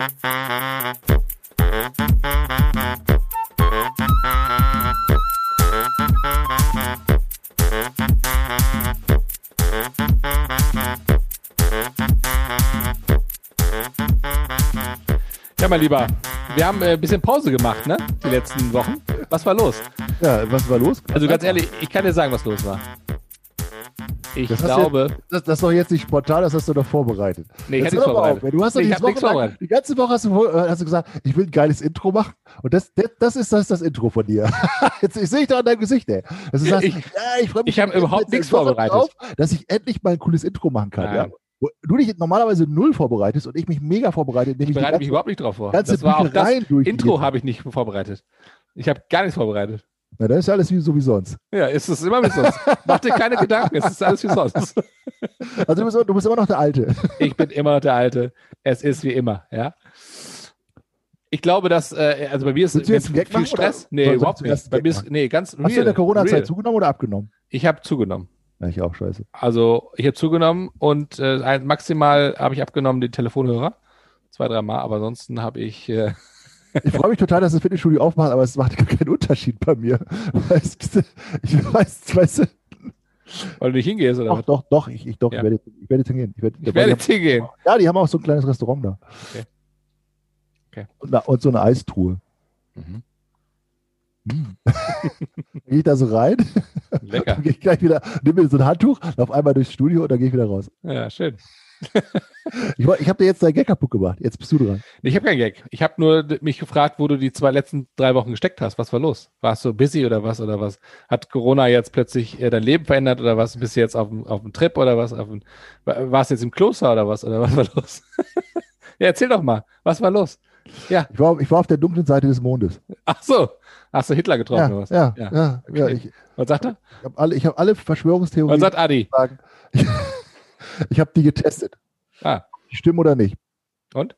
Ja, mein Lieber, wir haben äh, ein bisschen Pause gemacht, ne? Die letzten Wochen. Was war los? Ja, was war los? Also ganz ehrlich, ich kann dir sagen, was los war. Ich Das glaube. Du, das, das ist doch jetzt nicht spontan, das hast du doch vorbereitet. nee, ich hätte nichts vorbereitet. auf, Du hast doch Nee, ich die ganze Woche hast du, äh, hast du gesagt, ich will ein geiles Intro machen. Und das, das, das ist das, das Intro von dir. Jetzt ich sehe ich doch an deinem Gesicht, ey. Das ist das, Ich- ja, ich freue mich ich hab schon überhaupt nichts vorbereitet. Drauf, dass ich endlich mal ein cooles Intro machen kann. Ja. Wo Du dich normalerweise null vorbereitest und ich mich mega vorbereitet, Ich die bereite mich überhaupt nicht drauf vor. ganze Das war auch das. Intro habe ich nicht vorbereitet. Ich habe gar nichts vorbereitet. Na, dann ist alles wie, so wie sonst. Ja, ist es immer wie sonst. Mach dir keine Gedanken, es ist alles wie sonst. Also du bist, du bist immer noch der Alte. Ich bin immer noch der Alte. Es ist wie immer, ja. Ich glaube, dass, äh, also bei mir ist Gag viel machen, Stress. oder Nee, überhaupt nicht. Bei mir ist, nee, ganz Hast du in real, der Corona-Zeit real. zugenommen oder abgenommen? Ich habe zugenommen. Ja, ich auch, scheiße. Also ich habe zugenommen und äh, maximal habe ich abgenommen den Telefonhörer. Zwei, dreimal, aber ansonsten habe ich, äh, Ich freue mich total, dass das Fitnessstudio aufmacht, aber es macht keinen Unterschied bei mir. Weißt du, ich weiß, weißt du, weil du nicht hingehst oder doch, was? doch, doch, ich, ich, doch, Ja. ich werde, ich werde jetzt hingehen. Ich werde, Ich werde jetzt hingehen. ja, die haben auch so ein kleines Restaurant da. Okay. Okay. Und, und so eine Eistruhe. Mhm. Gehe ich da so rein, Lecker. dann gehe ich gleich wieder, nehme mir so ein Handtuch, lauf einmal durchs Studio und dann gehe ich wieder raus. Ja, schön. Ich, ich habe dir jetzt dein Gag kaputt gemacht. Jetzt bist du dran. Ich habe keinen Gag. Ich habe nur mich gefragt, wo du die zwei letzten drei Wochen gesteckt hast. Was war los? Warst du busy oder was oder was? Hat Corona jetzt plötzlich äh, dein Leben verändert oder was? Bist du jetzt auf dem, auf dem Trip oder was? Auf dem, wa- warst du jetzt im Kloster oder was? Oder was war los? ja, erzähl doch mal. Was war los? Ja. Ich war, ich war auf der dunklen Seite des Mondes. Ach so. Hast du Hitler getroffen Ja, oder was? ja, Ja. ja, ja. Okay. Ich, ich Was sagt er? habe alle, ich hab alle Verschwörungstheorien. Was sagt Adi? sagen. Ich habe die getestet. Ah, stimmen oder nicht. und?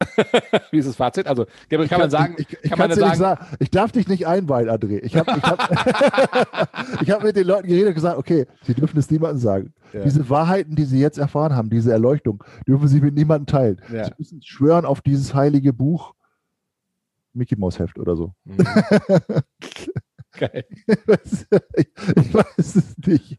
Wie ist das Fazit? Also, Gabriel, kann man sagen, ich, ich, ich kann man sagen, sagen, ich darf dich nicht einweihen, André. Ich habe ich hab, ich hab mit den Leuten geredet und gesagt, okay, sie dürfen es niemandem sagen. Ja. Diese Wahrheiten, die sie jetzt erfahren haben, diese Erleuchtung, dürfen sie mit niemandem teilen. Ja. Sie müssen schwören auf dieses heilige Buch Mickey Mouse Heft oder so. Mhm. Geil. ich, ich weiß es nicht.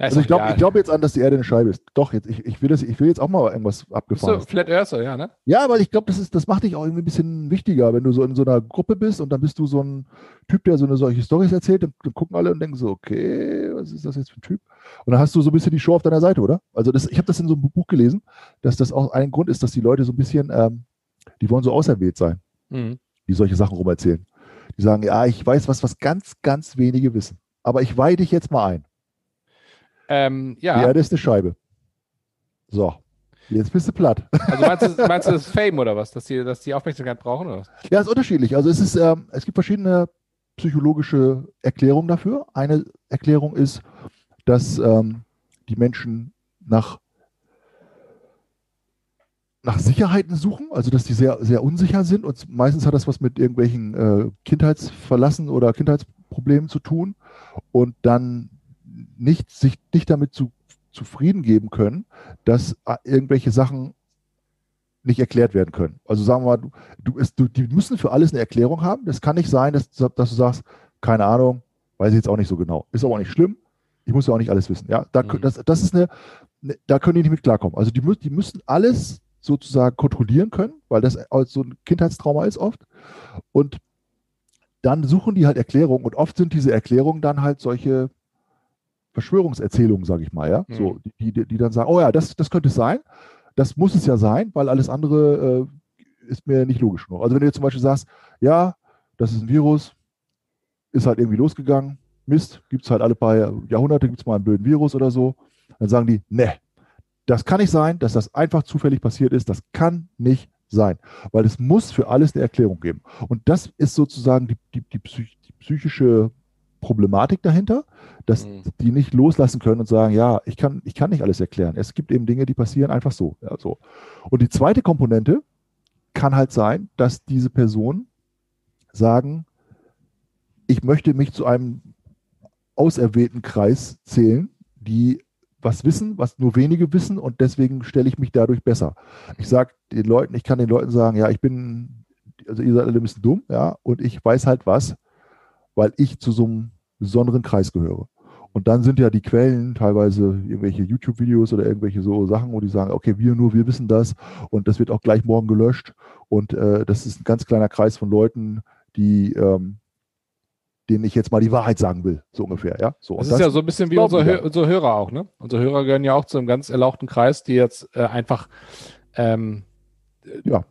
Ja, Also ich glaube egal. ich glaub jetzt an, dass die Erde eine Scheibe ist. Doch, jetzt, ich, ich, will das, ich will jetzt auch mal irgendwas abgefahren. du Flat Earther, ja, ne? Ja, weil ich glaube, das, ist- das macht dich auch irgendwie ein bisschen wichtiger, wenn du so in so einer Gruppe bist und dann bist du so ein Typ, der so eine solche Storys erzählt, dann, dann gucken alle und denken so, okay, was ist das jetzt für ein Typ? Und dann hast du so ein bisschen die Show auf deiner Seite, oder? Also das, ich habe das in so einem Buch gelesen, dass das auch ein Grund ist, dass die Leute so ein bisschen, ähm, die wollen so auserwählt sein, Mhm. die solche Sachen rumerzählen. Die sagen, ja, ich weiß was, was ganz, ganz wenige wissen. Aber ich weihe dich jetzt mal ein. Ähm, Die ja, Erde ist eine Scheibe. So, jetzt bist du platt. also meinst du, meinst du das Fame oder was? Dass die, dass die Aufmerksamkeit brauchen oder was? Ja, ist unterschiedlich. Also es ist, ähm, es gibt verschiedene psychologische Erklärungen dafür. Eine Erklärung ist, dass ähm, die Menschen nach nach Sicherheiten suchen, also dass die sehr, sehr unsicher sind und meistens hat das was mit irgendwelchen äh, Kindheitsverlassen oder Kindheitsproblemen zu tun und dann nicht, sich nicht damit zu, zufrieden geben können, dass äh, irgendwelche Sachen nicht erklärt werden können. Also sagen wir mal, du, du, ist, du, die müssen für alles eine Erklärung haben. Das kann nicht sein, dass, dass du sagst, keine Ahnung, weiß ich jetzt auch nicht so genau. Ist aber auch nicht schlimm. Ich muss ja auch nicht alles wissen. Ja, da, Mhm. das, das ist eine, eine, da können die nicht mit klarkommen. Also die, die müssen alles sozusagen kontrollieren können, weil das so ein Kindheitstrauma ist oft. Und dann suchen die halt Erklärungen und oft sind diese Erklärungen dann halt solche Verschwörungserzählungen, sage ich mal, ja. Mhm. So, die, die, die dann sagen, oh ja, das, das könnte es sein. Das muss es ja sein, weil alles andere äh, ist mir nicht logisch genug. Also wenn du jetzt zum Beispiel sagst, ja, das ist ein Virus, ist halt irgendwie losgegangen, Mist, gibt es halt alle paar Jahrhunderte, gibt es mal einen blöden Virus oder so, dann sagen die, ne, das kann nicht sein, dass das einfach zufällig passiert ist, das kann nicht sein, weil es muss für alles eine Erklärung geben. Und das ist sozusagen die, die, die, psych, die psychische Problematik dahinter, dass Mhm. die nicht loslassen können und sagen, ja, ich kann, ich kann nicht alles erklären. Es gibt eben Dinge, die passieren einfach so. Ja, so. Und die zweite Komponente kann halt sein, dass diese Personen sagen, ich möchte mich zu einem auserwählten Kreis zählen, die was wissen, was nur wenige wissen und deswegen stelle ich mich dadurch besser. Ich sage den Leuten, ich kann den Leuten sagen, ja, ich bin, also ihr seid alle ein bisschen dumm, ja, und ich weiß halt was, weil ich zu so einem besonderen Kreis gehöre. Und dann sind ja die Quellen teilweise irgendwelche YouTube-Videos oder irgendwelche so Sachen, wo die sagen, okay, wir nur, wir wissen das und das wird auch gleich morgen gelöscht. Und äh, das ist ein ganz kleiner Kreis von Leuten, die, ähm, denen ich jetzt mal die Wahrheit sagen will, so ungefähr. Ja? So, das ist das ja so ein bisschen wie unsere, Hö unsere, Hörer auch. Ne? Unsere Hörer gehören ja auch zu einem ganz erlauchten Kreis, die jetzt äh, einfach ähm, ja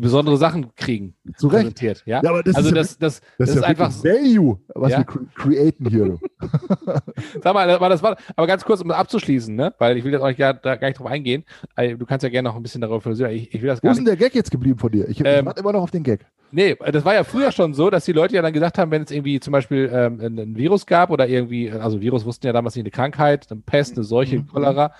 besondere Sachen kriegen. Zu Recht. Ja? ja aber das also ist das, das, das, ist, ja einfach Value, was ja? wir createn hier. Sag mal, das war, aber ganz kurz, um das abzuschließen, ne? weil ich will jetzt auch gar, da gar nicht drauf eingehen. Du kannst ja gerne noch ein bisschen darüber philosophieren. Ich, ich will das gar Wo ist denn der Gag jetzt geblieben von dir? Ich, ähm, warte immer noch auf den Gag. Nee, das war ja früher schon so, dass die Leute ja dann gesagt haben, wenn es irgendwie zum Beispiel ähm, ein, ein, Virus gab oder irgendwie, also Virus wussten ja damals nicht eine Krankheit, eine Pest, eine Seuche, mhm. Cholera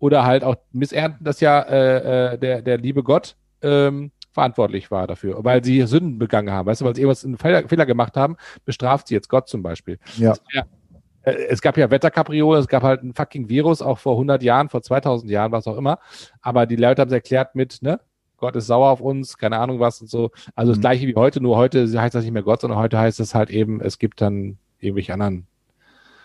oder halt auch missernten das ja äh, äh, der, der liebe Gott. Ähm, verantwortlich war dafür, weil sie Sünden begangen haben, weißt du, weil sie irgendwas einen Fehler, Fehler gemacht haben, bestraft sie jetzt Gott zum Beispiel. Ja. Äh, es gab ja Wetterkapriolen, es gab halt ein fucking Virus, auch vor 100 Jahren, vor 2000 Jahren, was auch immer. Aber die Leute haben es erklärt mit, ne, Gott ist sauer auf uns, keine Ahnung was und so. Also mhm. das gleiche wie heute, nur heute heißt das nicht mehr Gott, sondern heute heißt es halt eben, es gibt dann irgendwelche anderen.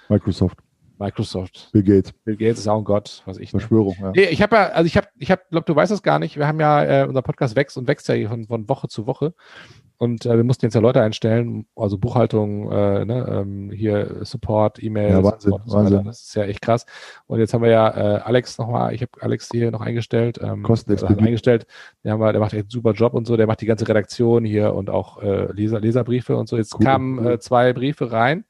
Microsoft. Microsoft. Bill Gates. Bill Gates ist auch ein Gott, was ich. Ne? Verschwörung, ja. Nee, ich habe ja, also ich habe, ich habe, glaube du weißt das gar nicht. Wir haben ja, äh, unser Podcast wächst und wächst ja hier von, von Woche zu Woche. Und äh, wir mussten jetzt ja Leute einstellen, also Buchhaltung, äh, ne, ähm, hier Support, E-Mail. Ja, Wahnsinn, so Wahnsinn. Das ist ja echt krass. Und jetzt haben wir ja äh, Alex nochmal, ich habe Alex hier noch eingestellt. Ähm, Kostenexpedit. Also eingestellt. Der, haben wir, der macht echt einen super Job und so. Der macht die ganze Redaktion hier und auch äh, Leser, Leserbriefe und so. Jetzt cool, kamen cool. Äh, zwei Briefe rein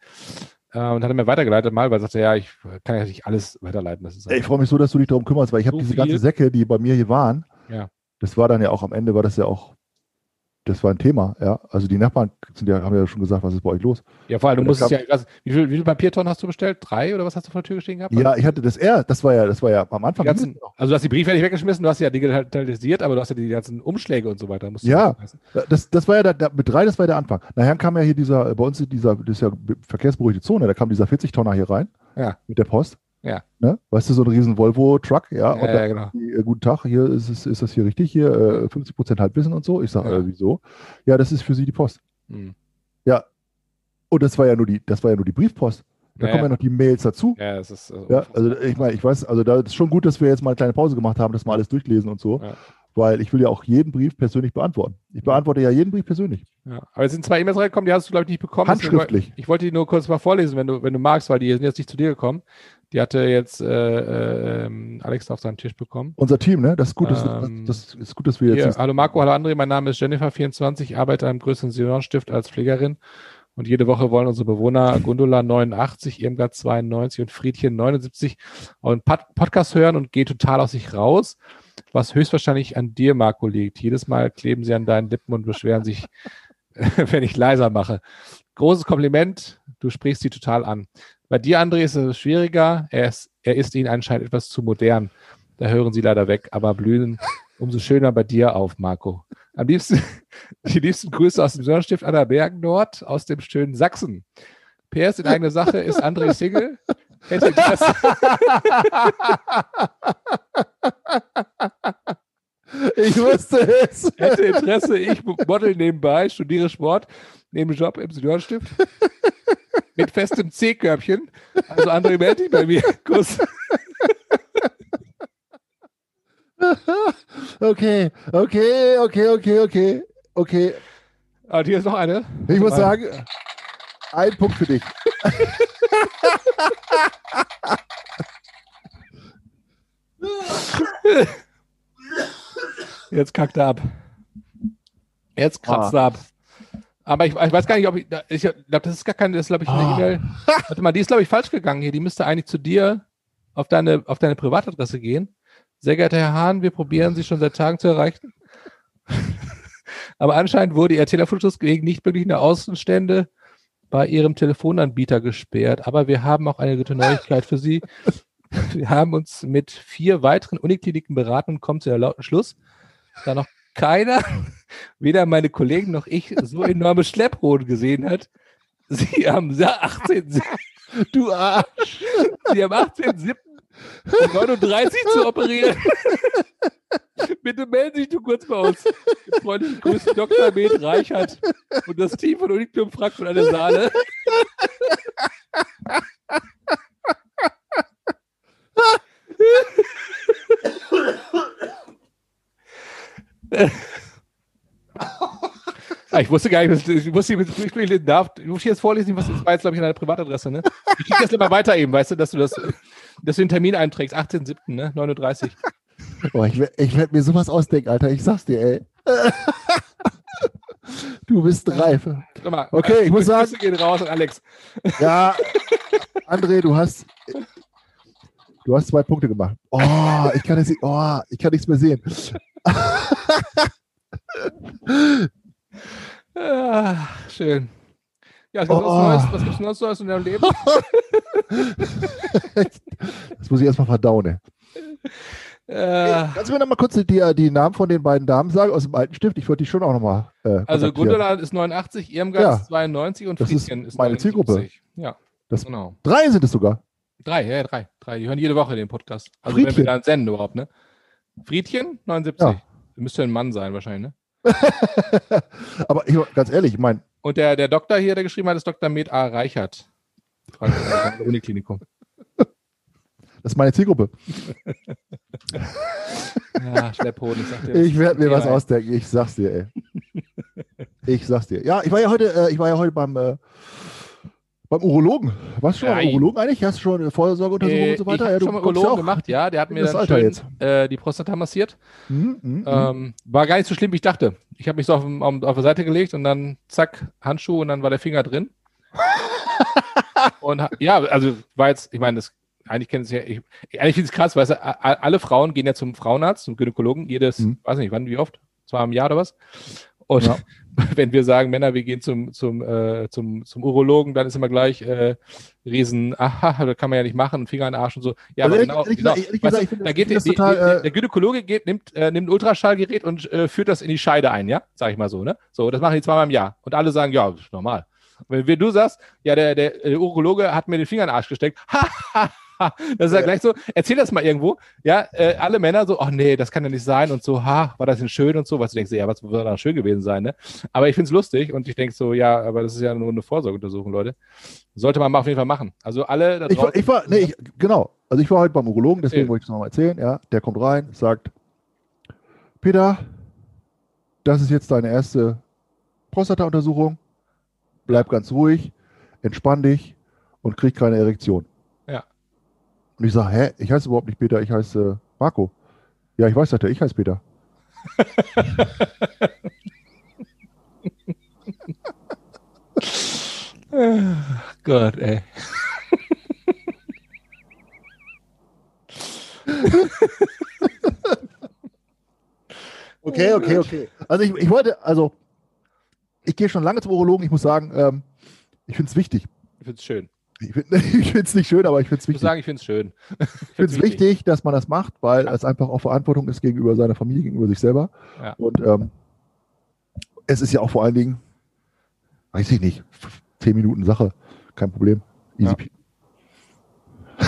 und hat er mir weitergeleitet mal, weil er sagte, ja, ich kann ja nicht alles weiterleiten. Das ist ich freue mich so, dass du dich darum kümmerst, weil ich so habe diese ganzen Säcke, die bei mir hier waren. Ja. Das war dann ja auch am Ende, war das ja auch das war ein Thema, ja. Also die Nachbarn sind ja, haben ja schon gesagt, was ist bei euch los? Ja, vor allem, du musstest ja, also, wie viel, wie viel Papiertonnen hast du bestellt? Drei oder was hast du vor der Tür gestehen gehabt? Ja, ich hatte das R, das war ja, das war ja am Anfang. Ganzen, also du hast die Briefe nicht weggeschmissen, du hast ja digitalisiert, aber du hast ja die ganzen Umschläge und so weiter. ja, das, das war ja da, da, mit drei, das war ja der Anfang. Nachher kam ja hier dieser, bei uns dieser, das ist ja verkehrsberuhigte Zone, da kam dieser 40-Tonner hier rein. Ja. Mit der Post. Ja. Ne? Weißt du, so ein riesen Volvo-Truck, ja. ja, ja genau. Die, äh, guten Tag, hier ist, es, ist das hier richtig, hier äh, 50 Prozent Halbwissen und so. Ich sage, ja. äh, wieso? Ja, das ist für Sie die Post. Hm. Ja. Und das war ja nur die, das war ja nur die Briefpost. Da kommen ja noch die Mails dazu. Ja, das ist. Also ja, also ich meine, ich weiß, also da ist schon gut, dass wir jetzt mal eine kleine Pause gemacht haben, das mal alles durchlesen und so. Ja. Weil ich will ja auch jeden Brief persönlich beantworten. Ich beantworte ja jeden Brief persönlich. Ja, aber es sind zwei E-Mails reingekommen, die hast du, glaube ich, nicht bekommen. Handschriftlich. Ich wollte die nur kurz mal vorlesen, wenn du, wenn du magst, weil die sind jetzt nicht zu dir gekommen. Die hatte jetzt äh, äh, Alex auf seinen Tisch bekommen. Unser Team, ne? Das ist gut, dass, ähm, das ist gut, dass wir jetzt. Hier, hallo Marco, hallo André, mein Name ist Jennifer24, ich arbeite am größeren Seniorenstift als Pflegerin. Und jede Woche wollen unsere Bewohner Gundula 89, Irmgard 92 und Friedchen 79 einen Podcast hören und gehen total aus sich raus, was höchstwahrscheinlich an dir, Marco, liegt. Jedes Mal kleben sie an deinen Lippen und beschweren sich, wenn ich leiser mache. Großes Kompliment, du sprichst sie total an. Bei dir, André, ist es schwieriger. Er ist, er ist ihnen anscheinend etwas zu modern. Da hören sie leider weg, aber blühen umso schöner bei dir auf, Marco. Am liebsten, die liebsten Grüße aus dem Sonnenstift Anna Bergen dort, aus dem schönen Sachsen. PS in eigene Sache ist André Single. Hätte Interesse. Ich wusste es. Hätte Interesse, ich model nebenbei, studiere Sport, nehme Job im Seniorenstift mit festem C-Körbchen. Also André melde dich bei mir. Kuss. Okay, okay, okay, okay, okay, okay. Und ah, hier ist noch eine. Ich muss sagen, ein Punkt für dich. Jetzt kackt er ab. Jetzt kratzt ah. er ab. Aber ich, ich, weiß gar nicht, ob ich, ich glaube, das ist gar keine, das ist, glaube ich, eine oh. E-Mail. Warte mal, die ist, glaube ich, falsch gegangen hier. Die müsste eigentlich zu dir auf deine, auf deine Privatadresse gehen. Sehr geehrter Herr Hahn, wir probieren Sie schon seit Tagen zu erreichen. Aber anscheinend wurde Ihr Telefonschluss wegen nicht möglicher Außenstände bei Ihrem Telefonanbieter gesperrt. Aber wir haben auch eine gute Neuigkeit für Sie. Wir haben uns mit vier weiteren Unikliniken beraten und kommen zu der lauten Schluss, da noch keiner, weder meine Kollegen noch ich, so enorme Schlepphoden gesehen hat. Sie haben 18. Du Arsch. Sie am 18.07. um 39 zu operieren. Bitte melden Sie sich nur kurz bei uns. Freundlichen Grüßen Dr. Med Reichert und das Team von Uniklub Frankfurt an der Saale. Ich wusste gar nicht, ich wusste nicht, ich, ich, darf, ich muss jetzt vorlesen, was das war jetzt, glaube ich, in deiner Privatadresse, ne? Ich schicke das immer weiter eben, weißt du, dass du das, dass du den Termin einträgst, 18.07., ne? 39. Boah, ich, ich werde mir sowas ausdenken, Alter, ich sag's dir, ey. Du bist reif. Mal, okay, ich muss sagen. Gehen raus an Alex. Ja, André, du hast, du hast zwei Punkte gemacht. Oh, ich kann, nicht, oh, ich kann nichts mehr sehen. Ah, schön. Ja, was, Oh. Neues, was gibt's noch Neues in deinem Leben? Das muss ich erstmal verdauen. Äh, Kannst du mir noch mal kurz die, die Namen von den beiden Damen sagen aus dem alten Stift? Ich wollte die schon auch noch mal. Äh, also. Gundula ist 89, Irmgard Ja. ist 92 und Das ist Friedchen ist, meine 79. Zielgruppe. Ja, Das- genau. Drei sind es sogar. Drei, ja, drei. Drei. Die hören jede Woche den Podcast. Also wenn wir Friedchen. dann senden überhaupt, ne? Friedchen, 79. Ja. Müsste ein Mann sein wahrscheinlich, ne? Aber ich, ganz ehrlich, ich meine, Und der, der Doktor hier, der geschrieben hat, ist Dr. Med A. Reichert. Uniklinikum. das ist meine Zielgruppe. Ja, Schlepphoden, ich sag dir. Ich werde mir was ausdenken. Ich sag's dir, ey. Ich sag's dir. Ja, ich war ja heute, äh, ich war ja heute beim, äh, beim Urologen. Warst du schon Ja, beim Urologen eigentlich? Hast du schon eine Vorsorgeuntersuchung Äh, und so weiter? Ich ja, habe du schon mal ja Urologen gemacht, ja. Der hat mir dann schön jetzt. äh, die Prostata massiert. Mhm, mhm. Ähm, war gar nicht so schlimm, wie ich dachte. Ich habe mich so auf, auf, auf der Seite gelegt und dann zack, Handschuh und dann war der Finger drin. und ja, also war jetzt, ich meine, das eigentlich kennen es ja, ich, eigentlich finde ich es krass, weil alle Frauen gehen ja zum Frauenarzt, zum Gynäkologen, jedes, Mhm. weiß nicht, wann, wie oft? Zweimal im Jahr oder was? Und Ja. wenn wir sagen, Männer, wir gehen zum, zum, äh, zum, zum Urologen, dann ist immer gleich äh, Riesen, aha, das kann man ja nicht machen, Finger in den Arsch und so. Ja, Also aber genau, ehrlich genau. ehrlich gesagt, da geht die, das total, die, äh, der Gynäkologe geht, nimmt, äh, nimmt ein Ultraschallgerät und äh, führt das in die Scheide ein, ja? Sag ich mal so, ne? So, das machen die zweimal im Jahr. Und alle sagen, ja, das ist normal. Wenn, wenn du sagst, ja, der, der, der Urologe hat mir den Finger in den Arsch gesteckt, ha, ha, das ist ja gleich so, erzähl das mal irgendwo, ja, äh, alle Männer so, ach nee, das kann ja nicht sein und so, ha, war das denn schön und so, was du denkst, ja, was soll da schön gewesen sein, ne? Aber ich find's lustig und ich denk so, ja, aber das ist ja nur eine Vorsorgeuntersuchung, Leute. Sollte man mal auf jeden Fall machen. Also alle da Ich war, ich war, nee, ich, genau. Also ich war heute beim Urologen, deswegen Ja. wollte ich es nochmal erzählen. Ja, der kommt rein, sagt, Peter, das ist jetzt deine erste Prostata-Untersuchung. Bleib ganz ruhig, entspann dich und krieg keine Erektion. Und ich sage, hä, ich heiße überhaupt nicht Peter, ich heiße Marco. Ja, ich weiß, sagt er, ich heiße Peter. Gott, ey. Okay, okay, okay. Also ich, ich wollte, also ich gehe schon lange zum Urologen. Ich muss sagen, ähm, ich finde es wichtig. Ich find's schön. Ich finde es nicht schön, aber ich finde es Ich muss wichtig. sagen, ich find's schön. Ich finde es wichtig, dass man das macht, weil es einfach auch Verantwortung ist gegenüber seiner Familie, gegenüber sich selber. Ja. Und ähm, es ist ja auch vor allen Dingen, weiß ich nicht, zehn Minuten Sache, kein Problem. Easy. Ja.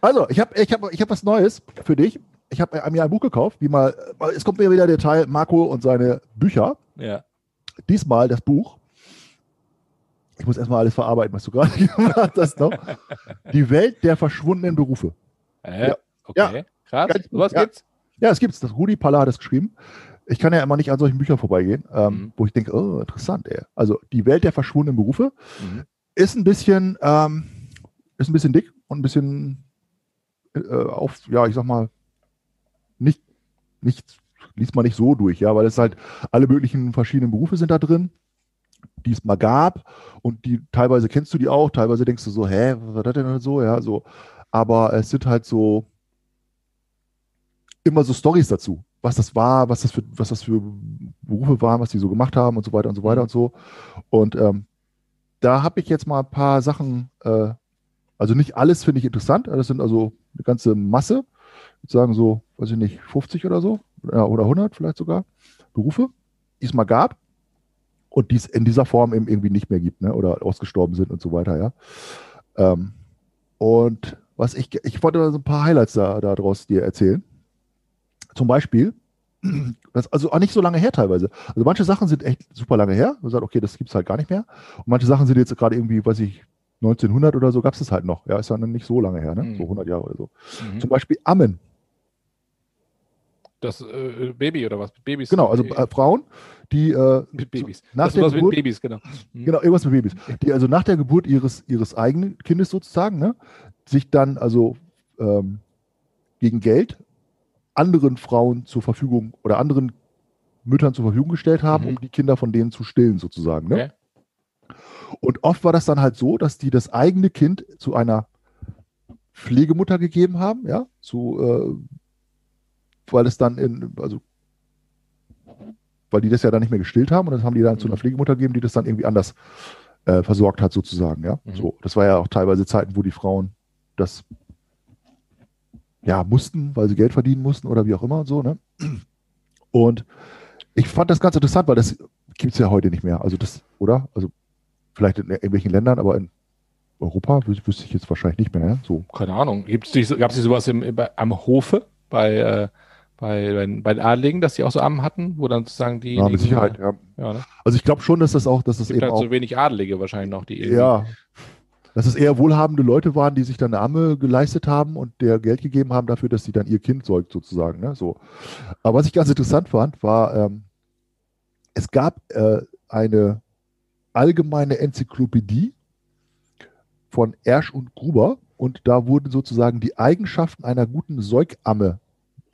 also, ich habe ich hab, ich hab was Neues für dich. Ich habe mir ein Buch gekauft, wie mal, es kommt mir wieder der Teil Marco und seine Bücher. Ja. Diesmal das Buch. Ich muss erstmal alles verarbeiten, was du gerade gemacht hast. Noch. Die Welt der verschwundenen Berufe. Äh, Ja. Okay. Krass. Ganz Was ja. gibt's? Ja, es gibt's. Das Rudi Paller hat es geschrieben. Ich kann ja immer nicht an solchen Büchern vorbeigehen, ähm, Mhm. wo ich denke, oh, interessant, ey. Also die Welt der verschwundenen Berufe Mhm. ist ein bisschen, ähm, ist ein bisschen dick und ein bisschen äh, auf, ja, ich sag mal, nicht, nicht, liest man nicht so durch, ja, weil es halt alle möglichen verschiedenen Berufe sind da drin, die es mal gab und die teilweise kennst du die auch, teilweise denkst du so, hä, was war das denn so, ja, so. Aber es sind halt so immer so Stories dazu, was das war, was das für, was das für Berufe waren, was die so gemacht haben und so weiter und so weiter und so. Und ähm, da habe ich jetzt mal ein paar Sachen, äh, also nicht alles finde ich interessant, das sind also eine ganze Masse, ich würde sagen so, weiß ich nicht, 50 oder so, oder 100 vielleicht sogar, Berufe, die es mal gab und die es in dieser Form eben irgendwie nicht mehr gibt, ne, oder ausgestorben sind und so weiter, ja. Ähm, und was ich, ich wollte so ein paar Highlights da, daraus dir erzählen. Zum Beispiel, das, also auch nicht so lange her teilweise. Also manche Sachen sind echt super lange her. Man sagt, okay, das gibt es halt gar nicht mehr. Und manche Sachen sind jetzt gerade irgendwie, weiß ich, 1900 oder so gab es das halt noch. Ja, ist ja nicht so lange her, ne? Mhm. So 100 Jahre oder so. Mhm. Zum Beispiel Ammen. Das äh, Baby oder was? Babys. Genau, also äh, Frauen, die äh, mit Babys. Nach das der was Geburt, mit Babys, genau. Mhm. Genau, irgendwas mit Babys. Die also nach der Geburt ihres, ihres eigenen Kindes sozusagen, ne, sich dann also ähm, gegen Geld anderen Frauen zur Verfügung oder anderen Müttern zur Verfügung gestellt haben, mhm. um die Kinder von denen zu stillen sozusagen. Ne? Okay. Und oft war das dann halt so, dass die das eigene Kind zu einer Pflegemutter gegeben haben, ja, zu, äh, weil es dann in, also weil die das ja dann nicht mehr gestillt haben und das haben die dann mhm. zu einer mhm. Pflegemutter gegeben, die das dann irgendwie anders äh, versorgt hat, sozusagen, ja. Mhm. So, das war ja auch teilweise Zeiten, wo die Frauen das ja mussten, weil sie Geld verdienen mussten oder wie auch immer und so, ne? Und ich fand das ganz interessant, weil das gibt es ja heute nicht mehr. Also das, oder? Also vielleicht in irgendwelchen Ländern, aber in Europa wüsste ich jetzt wahrscheinlich nicht mehr. So. Keine Ahnung. Gab es sowas im, im, am Hofe bei, äh, bei, bei, bei den Adligen, dass die auch so Ammen hatten, wo dann sozusagen die. Ja, mit Sicherheit, ja. ja ne? Also ich glaube schon, dass das auch, dass das eben halt auch. so wenig Adlige wahrscheinlich noch, die Ja. Dass es eher wohlhabende Leute waren, die sich dann eine Amme geleistet haben und der Geld gegeben haben dafür, dass sie dann ihr Kind säugt, sozusagen. Ne? So. Aber was ich ganz interessant fand, war, ähm, es gab äh, eine allgemeine Enzyklopädie von Ersch und Gruber und da wurden sozusagen die Eigenschaften einer guten Säugamme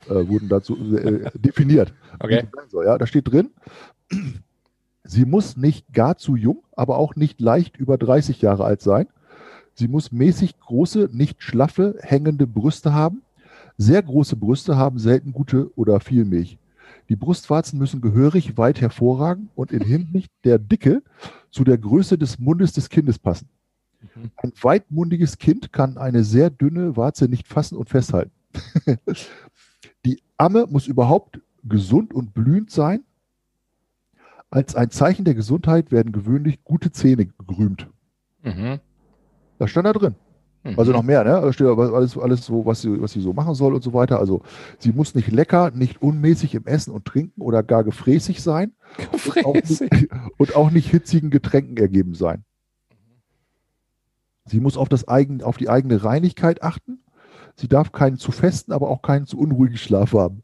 äh, wurden dazu äh, definiert. Okay. Ja, da steht drin, sie muss nicht gar zu jung, aber auch nicht leicht über 30 Jahre alt sein. Sie muss mäßig große, nicht schlaffe, hängende Brüste haben. Sehr große Brüste haben selten gute oder viel Milch. Die Brustwarzen müssen gehörig weit hervorragen und in Hinsicht der Dicke zu der Größe des Mundes des Kindes passen. Mhm. Ein weitmundiges Kind kann eine sehr dünne Warze nicht fassen und festhalten. Die Amme muss überhaupt gesund und blühend sein. Als ein Zeichen der Gesundheit werden gewöhnlich gute Zähne gerühmt. Mhm. Das stand da drin. Mhm. Also noch mehr, ne? Da steht alles, alles so, was sie, was sie so machen soll und so weiter. Also sie muss nicht lecker, nicht unmäßig im Essen und Trinken oder gar gefräßig sein. Gefräßig. Und auch nicht, und auch nicht hitzigen Getränken ergeben sein. Sie muss auf, das eigen, auf die eigene Reinigkeit achten Sie darf keinen zu festen, aber auch keinen zu unruhigen Schlaf haben.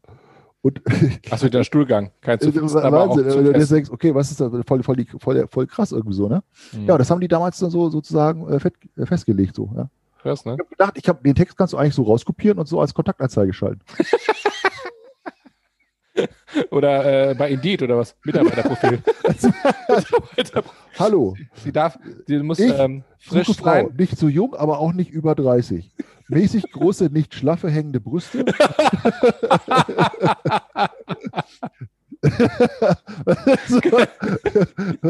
Und Achso, der Stuhlgang. Kein zu festen, aber auch zu fest. denkst, okay, was ist das? Voll, voll, voll, voll krass irgendwie so, ne? Mhm. Ja, das haben die damals dann so sozusagen äh, fett, äh, festgelegt, so, ja. Krass, ne? Ich habe gedacht, ich habe den Text kannst du eigentlich so rauskopieren und so als Kontaktanzeige schalten. oder äh, bei Indeed oder was? Mitarbeiterprofil. Hallo. Sie darf, sie muss ich ähm, frisch sein. Nicht zu jung, aber auch nicht über 30 mäßig große, nicht schlaffe hängende Brüste. so,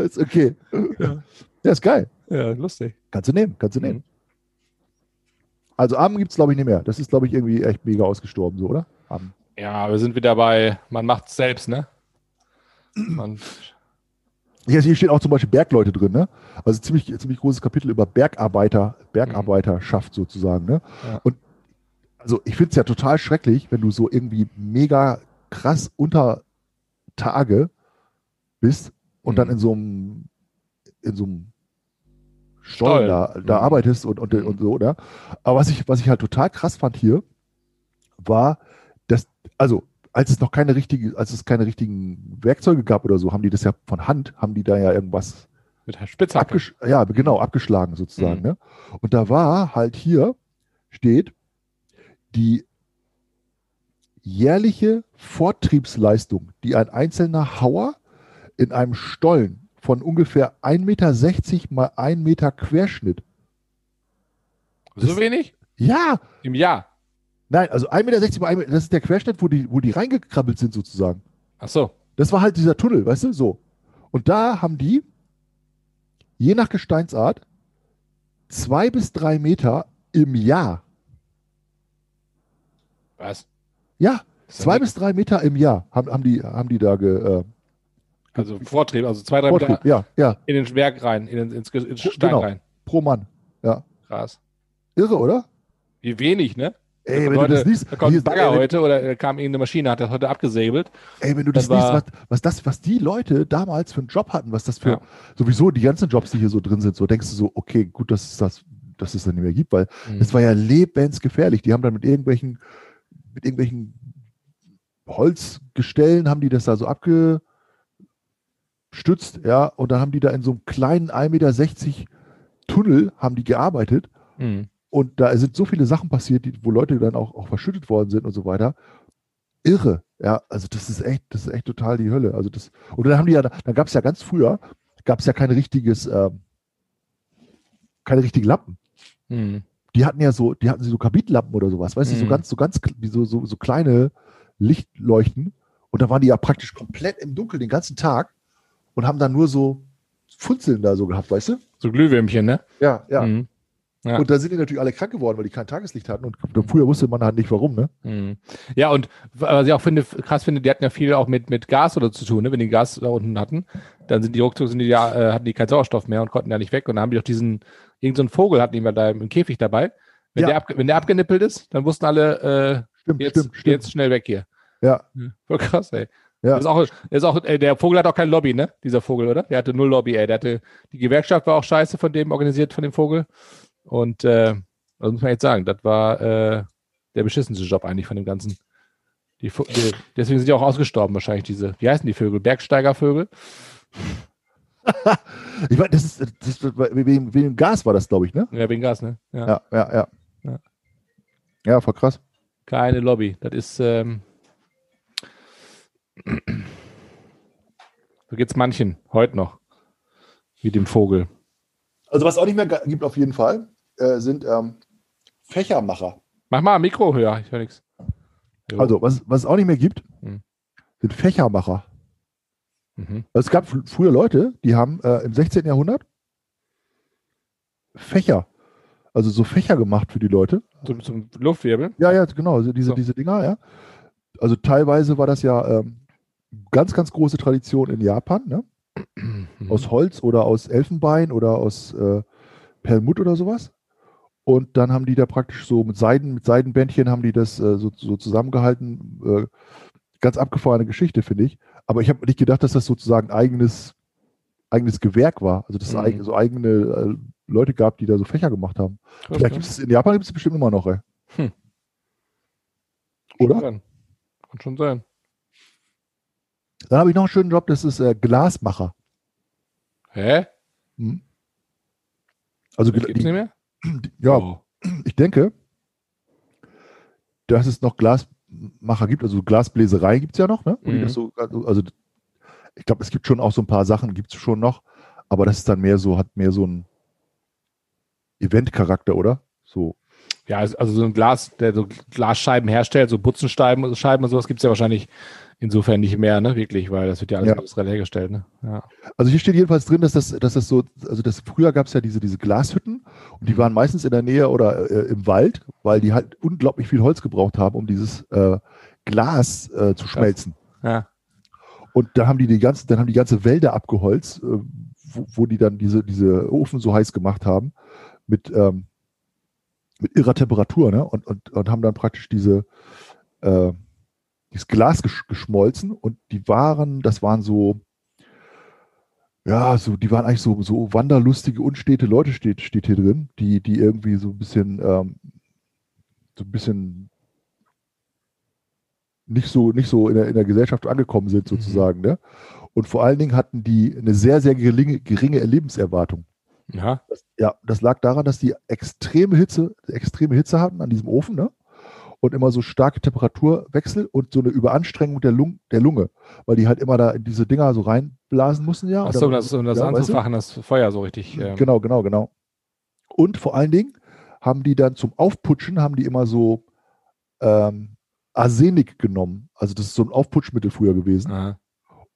ist okay. Ja. ja, ist geil. Ja, lustig. Kannst du nehmen, kannst du nehmen. Mhm. Also Armen gibt es, glaube ich, nicht mehr. Das ist, glaube ich, irgendwie echt mega ausgestorben, so, oder? Armen. Ja, wir sind wieder bei, man macht es selbst, ne? Man hier steht auch zum Beispiel Bergleute drin, ne? Also ziemlich, ziemlich großes Kapitel über Bergarbeiter, Bergarbeiterschaft sozusagen, ne? Ja. Und also ich finde es ja total schrecklich, wenn du so irgendwie mega krass unter Tage bist und mhm. dann in so einem in so einem Stollen da, da mhm. arbeitest und, und, und so, ne? Aber was ich, was ich halt total krass fand hier, war, dass, also als es noch keine richtige, als es keine richtigen Werkzeuge gab oder so, haben die das ja von Hand, haben die da ja irgendwas mit der Spitzhacke. ja, genau, abgeschlagen sozusagen. Mhm. Ne? Und da war halt hier steht die jährliche Vortriebsleistung, die ein einzelner Hauer in einem Stollen von ungefähr 1,60 Meter mal 1 Meter Querschnitt. So das, wenig? Ja. Im Jahr. Nein, also 1,60 Meter mal 1 Meter, das ist der Querschnitt, wo die, wo die reingekrabbelt sind sozusagen. Ach so. Das war halt dieser Tunnel, weißt du, so. Und da haben die, je nach Gesteinsart, zwei bis drei Meter im Jahr. Was? Ja, zwei bis drei Meter im Jahr haben, haben, die, haben die da ge, äh, also Vortrieb, also zwei, drei Vortrieb, Meter ja, ja. in den Werk rein, in den, ins, ins Stein genau, rein. Pro Mann, ja. Krass. Irre, oder? Wie wenig, ne? Ey, wenn Leute, du das liest, da kommt hier- Bagger ey, heute oder da kam irgendeine Maschine, hat das heute abgesäbelt. Ey, wenn du das Das liest, was, was das, was die Leute damals für einen Job hatten, was das für Ja. sowieso die ganzen Jobs, die hier so drin sind, so denkst du so, okay, gut, dass es das, dass es das nicht mehr gibt, weil Mhm. es war ja lebensgefährlich. Die haben dann mit irgendwelchen, mit irgendwelchen Holzgestellen haben die das da so abgestützt, ja, und dann haben die da in so einem kleinen 1,60 Meter Tunnel haben die gearbeitet Mhm. Und da sind so viele Sachen passiert, die, wo Leute dann auch, auch verschüttet worden sind und so weiter. Irre. Ja, also das ist echt, das ist echt total die Hölle. Also das, und dann haben die ja, dann gab es ja ganz früher, gab es ja kein richtiges, ähm, keine richtigen Lampen. Mhm. Die hatten ja so, die hatten so Kabinlampen oder sowas, weißt du, so Mhm. ganz, so ganz, wie so, so, so kleine Lichtleuchten. Und da waren die ja praktisch komplett im Dunkeln den ganzen Tag und haben dann nur so Funzeln da so gehabt, weißt du? So Glühwürmchen, ne? Ja, ja. Mhm. Ja. Und da sind die natürlich alle krank geworden, weil die kein Tageslicht hatten. Und früher wusste man halt nicht warum, ne? Mhm. Ja, und was ich auch finde, krass finde, die hatten ja viel auch mit, mit Gas oder zu tun, ne? Wenn die Gas da unten hatten, dann sind die ruckzuck, sind die ja, äh, hatten die keinen Sauerstoff mehr und konnten ja nicht weg. Und dann haben die auch diesen, irgendein so Vogel hatten die mal da im Käfig dabei. Wenn, Ja. der, ab, wenn der abgenippelt ist, dann wussten alle, Stimmt, äh, jetzt, stimmt, stimmt. jetzt schnell weg hier. Ja, Voll krass, ey. Ja. Ist auch, ist auch, äh, der Vogel hat auch kein Lobby, ne? Dieser Vogel, oder? Der hatte null Lobby, ey. Der hatte, die Gewerkschaft war auch scheiße von dem, organisiert von dem Vogel. Und äh, das muss man jetzt sagen, das war äh, der beschissenste Job eigentlich von dem Ganzen. Die, die, deswegen sind die auch ausgestorben, wahrscheinlich, diese, wie heißen die Vögel? Bergsteigervögel? Ich meine, das ist, das ist wegen, wegen Gas war das, glaube ich, ne? Ja, wegen Gas, ne? Ja. Ja, ja, ja. Ja. Ja, voll krass. Keine Lobby. Das ist, ähm, so geht's manchen, heute noch. Wie dem Vogel. Also was auch nicht mehr gibt auf jeden Fall, äh, sind ähm, Fächermacher. Mach mal Mikro höher, ich höre nichts. Also was, was es auch nicht mehr gibt, Hm. sind Fächermacher. Mhm. Also es gab fr- früher Leute, die haben äh, im 16. Jahrhundert Fächer, also so Fächer gemacht für die Leute. Zum, zum Luftwirbel. Ja, ja, genau, also diese, So. diese Dinger, ja. Also teilweise war das ja ähm, ganz, ganz große Tradition in Japan, ne? Mhm. aus Holz oder aus Elfenbein oder aus äh, Perlmutt oder sowas. Und dann haben die da praktisch so mit Seiden, mit Seidenbändchen haben die das äh, so, so zusammengehalten. Äh, ganz abgefahrene Geschichte, finde ich. Aber ich habe nicht gedacht, dass das sozusagen eigenes, eigenes Gewerk war. Also dass es Mhm. eig- so eigene äh, Leute gab, die da so Fächer gemacht haben. Krass, Vielleicht gibt es in Japan gibt es bestimmt immer noch, ey. Hm. Oder? Kann schon sein. Dann habe ich noch einen schönen Job, das ist äh, Glasmacher. Hä? Mhm. Also Das gibt's die, nicht mehr? Ja, Oh. ich denke, dass es noch Glasmacher gibt, also Glasbläserei gibt es ja noch, ne? Mhm. so, also, ich glaube, es gibt schon auch so ein paar Sachen, gibt es schon noch, aber das ist dann mehr so, hat mehr so einen Event-Charakter, oder? So. Ja, also also so ein Glas, der so Glasscheiben herstellt, so Butzenscheiben Scheiben und sowas gibt's ja wahrscheinlich insofern nicht mehr, ne? Wirklich, weil das wird ja alles Ja. industriell hergestellt, ne? Ja. Also hier steht jedenfalls drin, dass das, dass das so, also das früher gab es ja diese, diese Glashütten und die Mhm. waren meistens in der Nähe oder äh, im Wald, weil die halt unglaublich viel Holz gebraucht haben, um dieses äh, Glas äh, zu schmelzen. ja. Und da haben die die ganze, dann haben die ganze Wälder abgeholzt, äh, wo, wo die dann diese, diese Ofen so heiß gemacht haben mit, ähm, mit irrer Temperatur, ne? Und, und, und haben dann praktisch diese äh, dieses Glas gesch geschmolzen und die waren, das waren so, ja, so, die waren eigentlich so, so wanderlustige, unstete Leute steht, steht hier drin, die, die irgendwie so ein bisschen, ähm, so ein bisschen nicht so, nicht so in der, in der Gesellschaft angekommen sind, sozusagen, ne? Und vor allen Dingen hatten die eine sehr, sehr geringe, geringe Lebenserwartung. Ja. Das, ja, das lag daran, dass die extreme Hitze, extreme Hitze hatten an diesem Ofen, ne? Und immer so starke Temperaturwechsel und so eine Überanstrengung der, Lung, der Lunge, weil die halt immer da in diese Dinger so reinblasen mussten, ja. Achso, um das, um das ja, weißt du? anzufachen, das Feuer so richtig. Ähm, Genau, genau, genau. Und vor allen Dingen haben die dann zum Aufputschen, haben die immer so ähm, Arsenik genommen. Also das ist so ein Aufputschmittel früher gewesen. aha.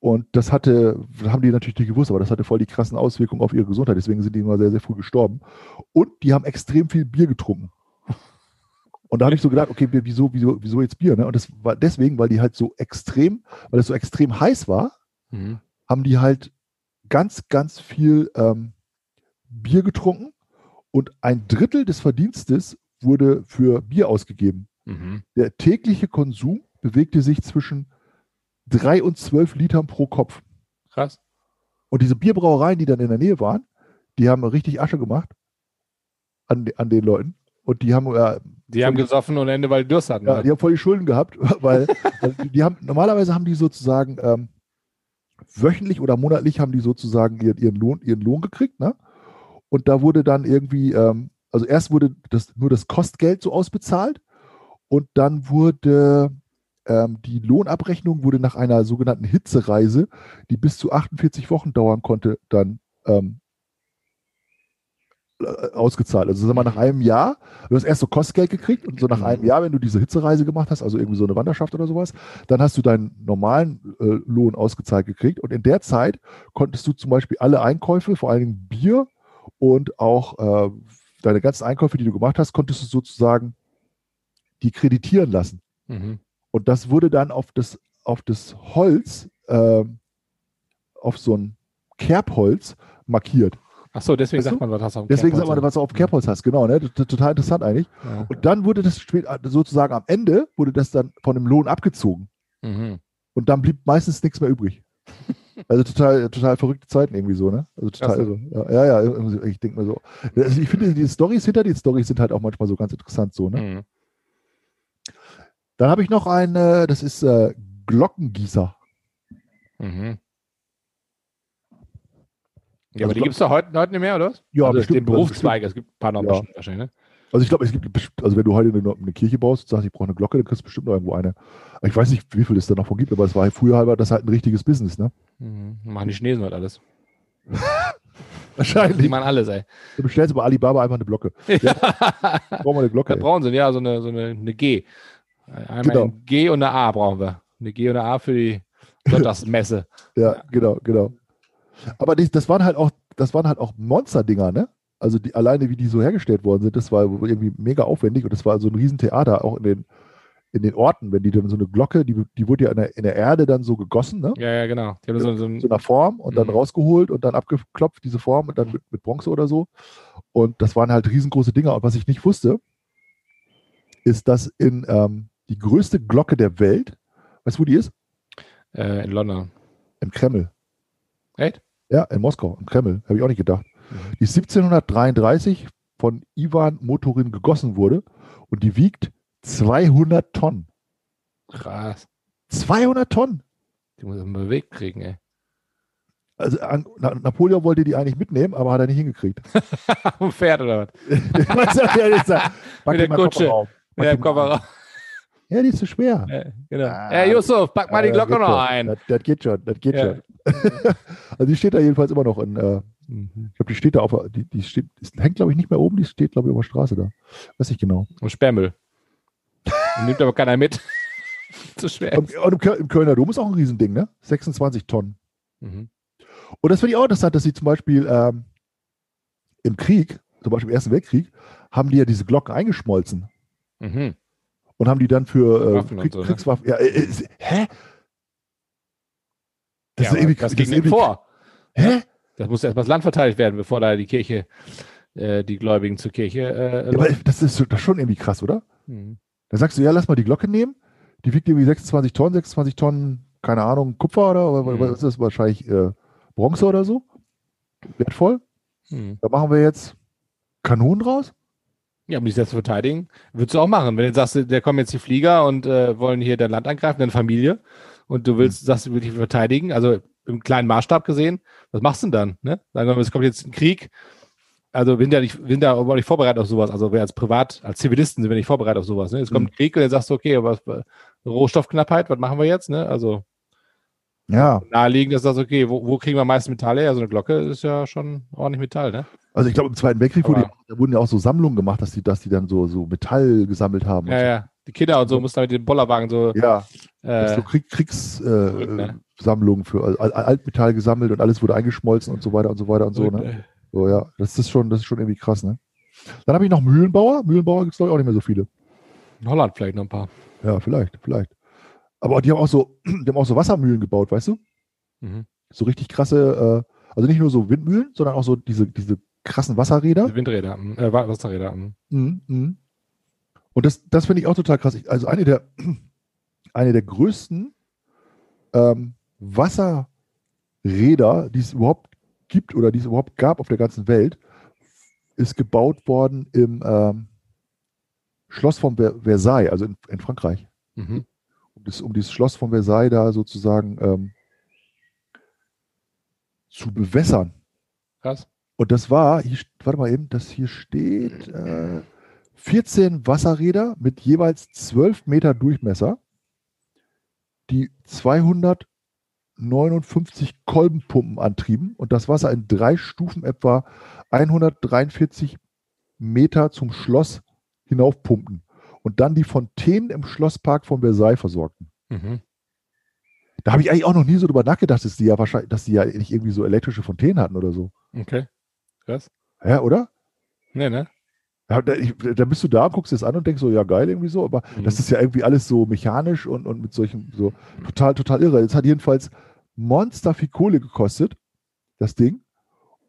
Und das hatte, das haben die natürlich nicht gewusst, aber das hatte voll die krassen Auswirkungen auf ihre Gesundheit. Deswegen sind die immer sehr, sehr früh gestorben. Und die haben extrem viel Bier getrunken. Und da habe ich so gedacht, okay, wieso, wieso, wieso jetzt Bier? Ne? Und das war deswegen, weil die halt so extrem, weil es so extrem heiß war, Mhm. haben die halt ganz, ganz viel ähm, Bier getrunken Und ein Drittel des Verdienstes wurde für Bier ausgegeben. Mhm. Der tägliche Konsum bewegte sich zwischen 3 und 12 Litern pro Kopf. Krass. Und diese Bierbrauereien, die dann in der Nähe waren, die haben richtig Asche gemacht an, an den Leuten. Und die haben, äh, Die haben gesoffen ohne Ende, weil die Durst hatten. ja, oder? die haben voll die Schulden gehabt, weil, die, haben, normalerweise haben die sozusagen ähm, wöchentlich oder monatlich haben die sozusagen ihren, ihren, Lohn, ihren Lohn gekriegt, ne? Und da wurde dann irgendwie, ähm, also erst wurde das, nur das Kostgeld so ausbezahlt und dann wurde ähm, die Lohnabrechnung wurde nach einer sogenannten Hitzereise, die bis zu 48 Wochen dauern konnte, dann ähm, äh, ausgezahlt. Also sag mal, nach einem Jahr, du hast erst so Kostgeld gekriegt und so nach einem Jahr, wenn du diese Hitzereise gemacht hast, also irgendwie so eine Wanderschaft oder sowas, dann hast du deinen normalen äh, Lohn ausgezahlt gekriegt und in der Zeit konntest du zum Beispiel alle Einkäufe, vor allen Dingen Bier und auch äh, deine ganzen Einkäufe, die du gemacht hast, konntest du sozusagen die kreditieren lassen. Mhm. Und das wurde dann auf das, auf das Holz, ähm, auf so ein Kerbholz markiert. Ach so, deswegen Weißt sagt man, was hast du Deswegen sagt man, was du auf Kerbholz hast, genau, ne? Total interessant eigentlich. Ja. Und dann wurde das spät- sozusagen am Ende, wurde das dann von dem Lohn abgezogen. Mhm. Und dann blieb meistens nichts mehr übrig. Also total, total verrückte Zeiten irgendwie so, ne? Also total irre. Ja, ja, ich denke mir so. Also ich finde, die Stories hinter den Stories sind halt auch manchmal so ganz interessant so, ne? Mhm. Dann habe ich noch äh, das ist äh, Glockengießer. Mhm. Also Ja, aber die glaub- gibt es doch heute, heute nicht mehr, oder? Ja, also bestimmt, den Berufszweig, es gibt ein paar noch Ja. wahrscheinlich, ne? Also ich glaube, es gibt, also wenn du heute eine, eine Kirche baust und sagst, ich brauche eine Glocke, dann kriegst du bestimmt noch irgendwo eine. Ich weiß nicht, wie viel es da noch von gibt, aber es war früher halber das halt ein richtiges Business, ne? Mhm. Machen die Chinesen halt alles. Die Wahrscheinlich. machen alles, ey. Du bestellst bei Alibaba einfach eine Glocke. Ja. Brauchen wir eine Glocke. Da brauchen sie, ja, so eine, so eine, eine G. Einmal Genau. ein G und eine A brauchen wir. Eine G und eine A für die Sonntagsmesse. Ja, genau, genau. Aber die, das waren halt auch, das waren halt auch Monster-Dinger, ne? Also die, alleine wie die so hergestellt worden sind, das war irgendwie mega aufwendig und das war so ein Riesentheater, auch in den, in den Orten, wenn die dann so eine Glocke, die, die wurde ja in der, in der Erde dann so gegossen, ne? Ja, ja, genau. Die haben so, so so einer Form und dann Mhm. rausgeholt und dann abgeklopft, diese Form und dann mit, mit Bronze oder so. Und das waren halt riesengroße Dinger. Und was ich nicht wusste, ist, dass in ähm, die größte Glocke der Welt, weißt du, wo die ist? äh, in London. Im Kreml. Echt? Ja, in Moskau, im Kreml. Habe ich auch nicht gedacht. Mhm. Die 1733 von Ivan Motorin gegossen wurde und die wiegt 200 Tonnen. Krass. 200 Tonnen! Die muss man bewegt kriegen, ey. Also Napoleon wollte die eigentlich mitnehmen, aber hat er nicht hingekriegt. Am Pferd oder was? Jetzt Mit der Kutsche. Im mal Kofferraum. Ja, die ist zu schwer. Ja, genau. Ah, Ja, Yusuf, pack mal die Glocke noch schon. ein. Das, das geht schon, das geht Ja. schon. also die steht da jedenfalls immer noch in, äh, Mhm. ich glaube, die steht da auf, der- die, die steht, hängt glaube ich nicht mehr oben, die steht glaube ich auf der Straße da. Weiß ich genau. Und Sperrmüll. Nimmt aber keiner mit. Zu schwer. Und, und im Kölner Dom ist auch ein Riesending, ne? 26 Tonnen. Mhm. Und das finde ich auch interessant, dass sie zum Beispiel ähm, im Krieg, zum Beispiel im Ersten Weltkrieg, haben die ja diese Glocken eingeschmolzen Mhm. Und haben die dann für äh, Krieg, so, ne? Kriegswaffen. Ja, äh, äh, hä? Das Ja, ist das das ging irgendwie- vor. Hä? Das muss erstmal das Land verteidigt werden, bevor da die Kirche, äh, die Gläubigen zur Kirche. Äh, Ja, aber das ist, das ist schon irgendwie krass, oder? Mhm. Da sagst du, ja, lass mal die Glocke nehmen. Die wiegt irgendwie 26 Tonnen, 26 Tonnen, keine Ahnung, Kupfer oder oder Mhm. was ist das? Wahrscheinlich äh, Bronze oder so. Wertvoll. Mhm. Da machen wir jetzt Kanonen draus. Ja, um dich selbst zu verteidigen, würdest du auch machen. Wenn du jetzt sagst, da kommen jetzt die Flieger und äh, wollen hier dein Land angreifen, deine Familie, und du willst, sagst, du willst dich verteidigen, also im kleinen Maßstab gesehen, was machst du denn dann? Ne? Sagen wir mal, es kommt jetzt ein Krieg. Also wir sind ja nicht, wir sind ja überhaupt nicht vorbereitet auf sowas. Also wir als Privat, als Zivilisten sind wir nicht vorbereitet auf sowas. Ne? Es kommt Mhm. ein Krieg und dann sagst du, okay, aber was, Rohstoffknappheit, was machen wir jetzt? Ne? Also Ja, naheliegend ist das okay, wo, wo kriegen wir am meisten Metalle her? So eine Glocke ist ja schon ordentlich Metall, ne? Also ich glaube, im Zweiten Weltkrieg wurde, da wurden ja auch so Sammlungen gemacht, dass die, dass die dann so, so Metall gesammelt haben. Ja, so. ja. Die Kinder und so mussten da mit dem Bollerwagen so, Ja, äh, so Krieg, Kriegssammlungen äh, ne? Für Al- Al- Altmetall gesammelt und alles wurde eingeschmolzen und so weiter und so weiter und so. Ne? äh, So, ja, das ist schon, das ist schon irgendwie krass, ne? Dann habe ich noch Mühlenbauer. Mühlenbauer gibt es, glaube ich, auch nicht mehr so viele. in Holland vielleicht noch ein paar. Ja, vielleicht, vielleicht. Aber die haben auch so, die haben auch so Wassermühlen gebaut, weißt du? Mhm. So richtig krasse, äh, also nicht nur so Windmühlen, sondern auch so diese, diese krassen Wasserräder. Windräder, mm, äh, Wasserräder. Mhm, mhm. Und das, das finde ich auch total krass. Also eine der, eine der größten ähm, Wasserräder, die es überhaupt gibt oder die es überhaupt gab auf der ganzen Welt, ist gebaut worden im ähm, Schloss von Ver Versailles, also in, in Frankreich. Mhm. Um, das, um dieses Schloss von Versailles da sozusagen ähm, zu bewässern. Krass. Und das war, hier, warte mal eben, das hier steht, äh, 14 Wasserräder mit jeweils 12 Meter Durchmesser, die 259 Kolbenpumpen antrieben und das Wasser in drei Stufen etwa 143 Meter zum Schloss hinaufpumpten und dann die Fontänen im Schlosspark von Versailles versorgten. Mhm. Da habe ich eigentlich auch noch nie so drüber nachgedacht, dass die ja wahrscheinlich, dass die ja nicht irgendwie so elektrische Fontänen hatten oder so. Okay. Krass. Ja, oder? Nee, ne? Da, da bist du da, guckst das an und denkst so, ja geil, irgendwie so, aber Mhm. das ist ja irgendwie alles so mechanisch und, und mit solchen, so total, total irre. Es hat jedenfalls monster viel Kohle gekostet, das Ding,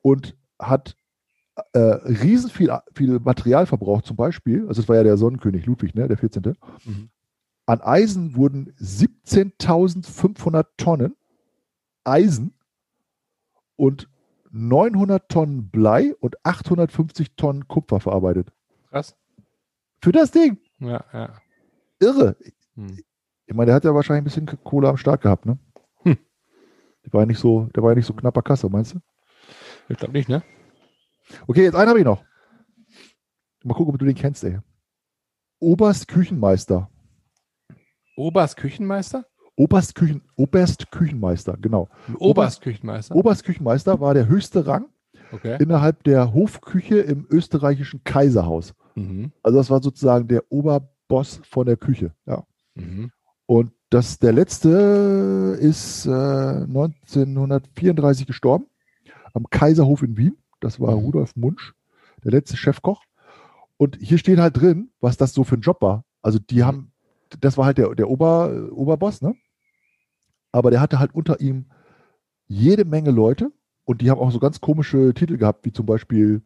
und hat äh, riesen viel, viel Material verbraucht, zum Beispiel, also das war ja der Sonnenkönig Ludwig, ne, der 14. Mhm. An Eisen wurden 17.500 Tonnen Eisen und 900 Tonnen Blei und 850 Tonnen Kupfer verarbeitet. Krass. Für das Ding. Ja, ja. Irre. Hm. Ich meine, der hat ja wahrscheinlich ein bisschen Kohle am Start gehabt, ne? Hm. Der war ja nicht so, der war ja nicht so knapper Kasse, meinst du? Ich glaube nicht, ne? Okay, jetzt einen habe ich noch. Mal gucken, ob du den kennst, ey. Oberstküchenmeister. Oberstküchenmeister? Oberstküchen, Oberstküchenmeister, genau. Oberstküchenmeister? Oberstküchenmeister war der höchste Rang okay. innerhalb der Hofküche im österreichischen Kaiserhaus. Mhm. Also das war sozusagen der Oberboss von der Küche. Ja. Mhm. Und das, der letzte ist äh, 1934 gestorben am Kaiserhof in Wien. Das war Mhm. Rudolf Munsch, der letzte Chefkoch. Und hier steht halt drin, was das so für ein Job war. Also die Mhm. haben, das war halt der, der Ober, Oberboss, ne? Aber der hatte halt unter ihm jede Menge Leute und die haben auch so ganz komische Titel gehabt, wie zum Beispiel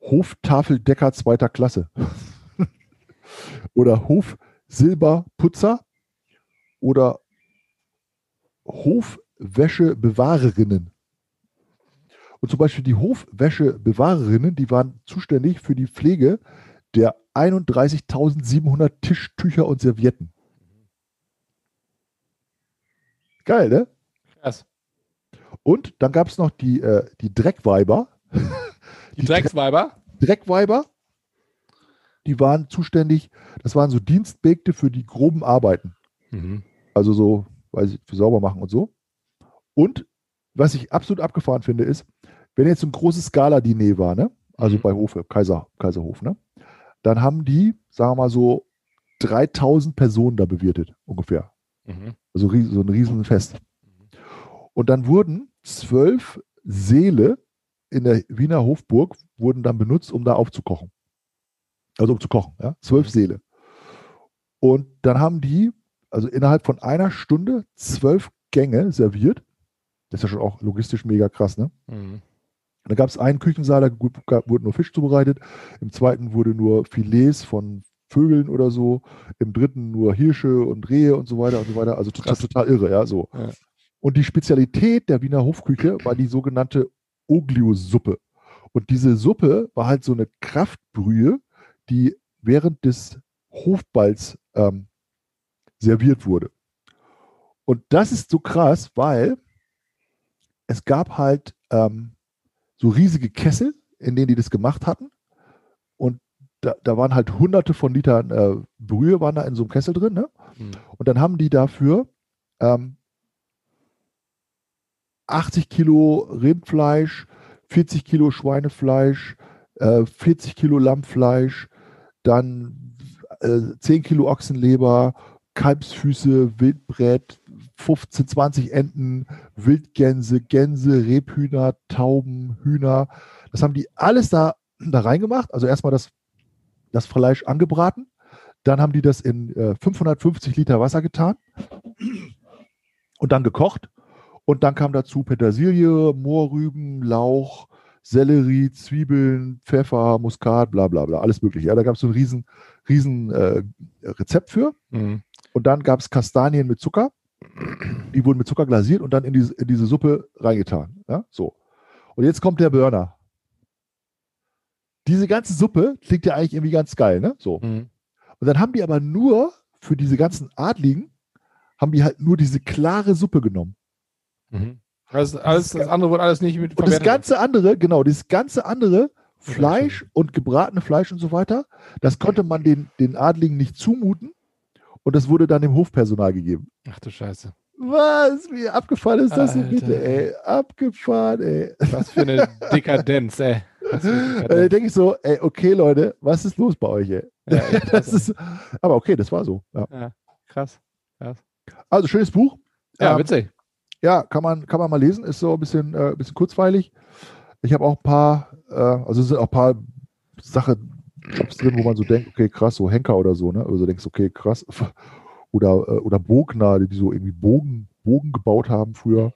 Hoftafeldecker zweiter Klasse. oder Hofsilberputzer oder Hofwäschebewahrerinnen. Und zum Beispiel die Hofwäschebewahrerinnen, die waren zuständig für die Pflege der 31.700 Tischtücher und Servietten. Geil, ne? Krass. Und dann gab es noch die, äh, die Dreckweiber. Die Drecksweiber? Dreckweiber, die waren zuständig, das waren so Dienstmägde für die groben Arbeiten. Mhm. Also so, weiß ich, für sauber machen und so. Und was ich absolut abgefahren finde, ist, wenn jetzt so ein großes Skala-Diner war, ne? Also Mhm. bei Hofe, Kaiser, Kaiserhof, ne? Dann haben die, sagen wir mal so, 3000 Personen da bewirtet, ungefähr. Mhm. Also so ein Riesenfest. Und dann wurden zwölf Säle in der Wiener Hofburg wurden dann benutzt, um da aufzukochen. Also um zu kochen, ja. Zwölf Mhm. Säle. Und dann haben die, also innerhalb von einer Stunde, zwölf Gänge serviert. Das ist ja schon auch logistisch mega krass, ne? Mhm. Da gab es einen Küchensaal, da wurde nur Fisch zubereitet. Im zweiten wurde nur Filets von Vögeln oder so. Im dritten nur Hirsche und Rehe und so weiter und so weiter. Also total, Krass. total irre, ja, so. Ja. Und die Spezialität der Wiener Hofküche war die sogenannte Oglio-Suppe. Und diese Suppe war halt so eine Kraftbrühe, die während des Hofballs ähm, serviert wurde. Und das ist so krass, weil es gab halt ähm, so riesige Kessel, in denen die das gemacht hatten. Da, da waren halt hunderte von Litern äh, Brühe waren da in so einem Kessel drin. Ne? Mhm. Und dann haben die dafür ähm, 80 Kilo Rindfleisch, 40 Kilo Schweinefleisch, äh, 40 Kilo Lammfleisch, dann äh, 10 Kilo Ochsenleber, Kalbsfüße, Wildbrett, 15, 20 Enten, Wildgänse, Gänse, Rebhühner, Tauben, Hühner. Das haben die alles da, da reingemacht. Also erstmal das, das Fleisch angebraten. Dann haben die das in äh, 550 Liter Wasser getan und dann gekocht. Und dann kam dazu Petersilie, Mohrrüben, Lauch, Sellerie, Zwiebeln, Pfeffer, Muskat, bla bla bla, alles mögliche. Ja, da gab es so ein riesen, riesen äh, Rezept für. Mhm. Und dann gab es Kastanien mit Zucker. Die wurden mit Zucker glasiert und dann in diese, in diese Suppe reingetan. Ja, so. Und jetzt kommt der Burner. Diese ganze Suppe klingt ja eigentlich irgendwie ganz geil, ne? So. Mhm. Und dann haben die aber nur für diese ganzen Adligen, haben die halt nur diese klare Suppe genommen. Mhm. Das, alles, das andere wurde alles nicht mit Und das ganze andere, genau, das ganze andere Fleisch und gebratene Fleisch und so weiter, das konnte man den, den Adligen nicht zumuten und das wurde dann dem Hofpersonal gegeben. Ach du Scheiße. Was? Wie abgefahren ist das denn bitte, ey? Abgefahren, ey. Was für eine Dekadenz, ey. Da denke ich so, ey, okay, Leute, was ist los bei euch, ey? Ja, Das ist, aber okay, das war so. Ja. krass. Also, schönes Buch. Ja, Ähm, witzig. ja, kann man, kann man mal lesen, ist so ein bisschen, äh, bisschen kurzweilig. Ich habe auch ein paar, äh, also es sind auch ein paar Sachen Jobs drin, wo man so denkt, okay, krass, so Henker oder so, ne? Also du denkst, okay, krass. Oder, äh, oder Bogner, die so irgendwie Bogen, Bogen gebaut haben früher,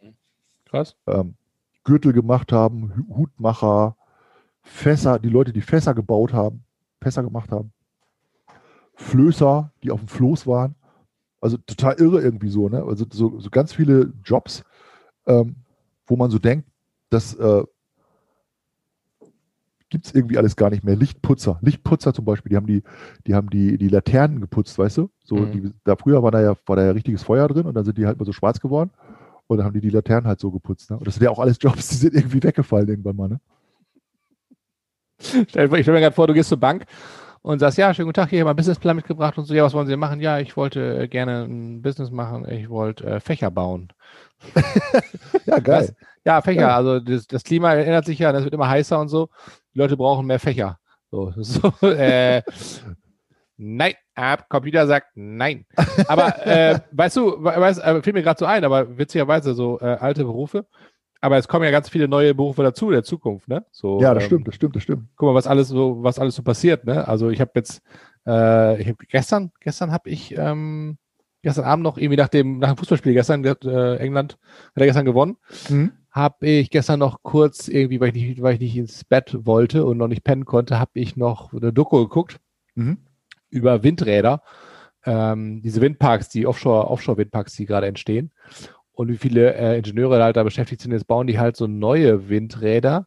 Krass. ähm, Gürtel gemacht haben, Hu- Hutmacher, Fässer, die Leute, die Fässer gebaut haben, Fässer gemacht haben, Flößer, die auf dem Floß waren. Also total irre irgendwie so, ne? Also so, so ganz viele Jobs, ähm, wo man so denkt, das äh, gibt es irgendwie alles gar nicht mehr. Lichtputzer, Lichtputzer zum Beispiel, die haben die, die haben die, die Laternen geputzt, weißt du? So, Mhm. die, da früher war da ja, war da ja richtiges Feuer drin und dann sind die halt mal so schwarz geworden und dann haben die die Laternen halt so geputzt. Ne? Und das sind ja auch alles Jobs, die sind irgendwie weggefallen irgendwann mal, ne? Stell dir vor- Ich stelle mir gerade vor, du gehst zur Bank und sagst, ja, schönen guten Tag, hier ich habe mal einen Businessplan mitgebracht und so, ja, was wollen Sie machen? Ja, ich wollte äh, gerne ein Business machen, ich wollte äh, Fächer bauen. Ja, geil. Ja, Fächer, Ja. also das, das Klima ändert sich ja, das wird immer heißer und so. Die Leute brauchen mehr Fächer. So, so äh, nein, ab, Computer sagt nein. Aber äh, weißt du, we- weißt, äh, fällt mir gerade so ein, aber witzigerweise so äh, alte Berufe. Aber es kommen ja ganz viele neue Berufe dazu in der Zukunft, ne? So, Ja, das ähm, stimmt, das stimmt, das stimmt. guck mal, was alles so, was alles so passiert, ne? Also ich habe jetzt, äh, ich habe gestern, gestern habe ich, ähm, gestern Abend noch irgendwie nach dem, nach dem Fußballspiel gestern, äh, England hat er gestern gewonnen, Mhm. habe ich gestern noch kurz irgendwie, weil ich nicht, weil ich nicht ins Bett wollte und noch nicht pennen konnte, habe ich noch eine Doku geguckt Mhm. über Windräder, ähm, diese Windparks, die Offshore, Offshore-Windparks, die gerade entstehen. Und wie viele äh, Ingenieure halt da beschäftigt sind, jetzt bauen die halt so neue Windräder,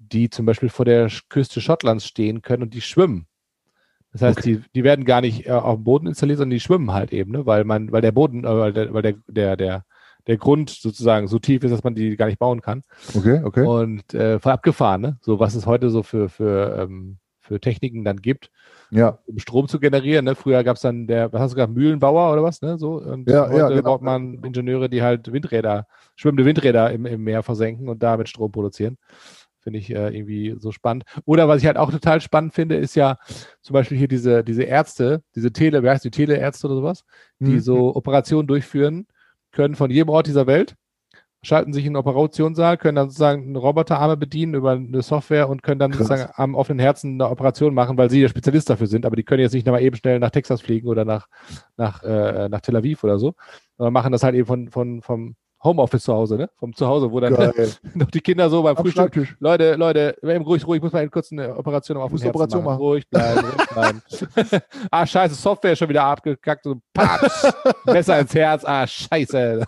die zum Beispiel vor der Küste Schottlands stehen können und die schwimmen. Das heißt, die, die werden gar nicht äh, auf dem Boden installiert, sondern die schwimmen halt eben, ne? weil man, weil der Boden, äh, weil, der, weil der, der, der, der Grund sozusagen so tief ist, dass man die gar nicht bauen kann. Okay, okay. Und äh, voll abgefahren, ne? So was es heute so für, für, ähm, für Techniken dann gibt Ja, um Strom zu generieren. Ne? Früher gab es dann der, was hast du gesagt, Mühlenbauer oder was? Ne? So, und Ja, heute ja, genau. braucht man Ingenieure, die halt Windräder, schwimmende Windräder im, im Meer versenken und damit Strom produzieren. Finde ich äh, irgendwie so spannend. Oder was ich halt auch total spannend finde, ist ja zum Beispiel hier diese, diese Ärzte, diese Tele, wie heißt die Teleärzte oder sowas, die Mhm. so Operationen durchführen können von jedem Ort dieser Welt, schalten sich in den Operationssaal, können dann sozusagen Roboterarme bedienen über eine Software und können dann Krass. sozusagen am offenen Herzen eine Operation machen, weil sie der Spezialist dafür sind, aber die können jetzt nicht mal eben schnell nach Texas fliegen oder nach, nach, äh, nach Tel Aviv oder so, sondern machen das halt eben von, von, vom Homeoffice zu Hause, ne? Vom Zuhause, wo dann noch die Kinder so beim Frühstück. Leute, Leute, eben ruhig, ruhig, ich muss mal eben kurz eine Operation offenen eine Operation Herzen machen. Ruhig bleiben, ruhig bleiben. ah, scheiße, Software ist schon wieder abgekackt. So, patsch, Messer ins Herz. Ah, scheiße.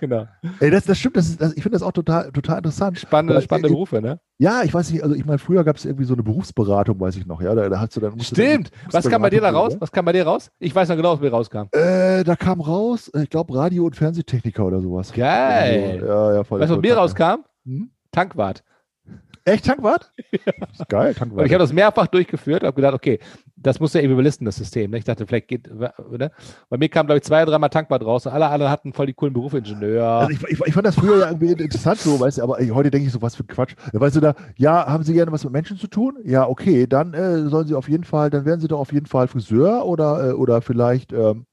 genau. Ey, das, das stimmt, das ist, das, ich finde das auch total, total interessant. Spannende, Weil, spannende äh, Berufe, ne? Ja, ich weiß nicht, also ich meine, früher gab es irgendwie so eine Berufsberatung, weiß ich noch, ja. Da, da hast du dann. musst du dann Stimmt. Was kam bei dir da raus? Was kam bei dir raus? Ich weiß noch genau, was mir rauskam. Äh, da kam raus, äh, ich glaube, Radio- und Fernsehtechniker oder sowas. Geil. Ja, ja, voll. Weißt du, was mir kacke. rauskam? Hm? Tankwart. Echt, Tankwart? Ist geil, Und Tankwart. ich habe das mehrfach durchgeführt, habe gedacht, okay, das muss ja irgendwie überlisten, das System. Ne? Ich dachte, vielleicht geht, ne? Bei mir kam, glaube ich, zwei, dreimal Tankwart raus und alle anderen hatten voll die coolen Berufe, Ingenieur. Also ich, ich, ich fand das früher ja irgendwie interessant so, weißt du, aber heute denke ich so, was für Quatsch. Ja, weißt du, da, ja, haben Sie gerne was mit Menschen zu tun? Ja, okay, dann äh, sollen Sie auf jeden Fall, dann werden Sie doch auf jeden Fall Friseur oder, äh, oder vielleicht ähm,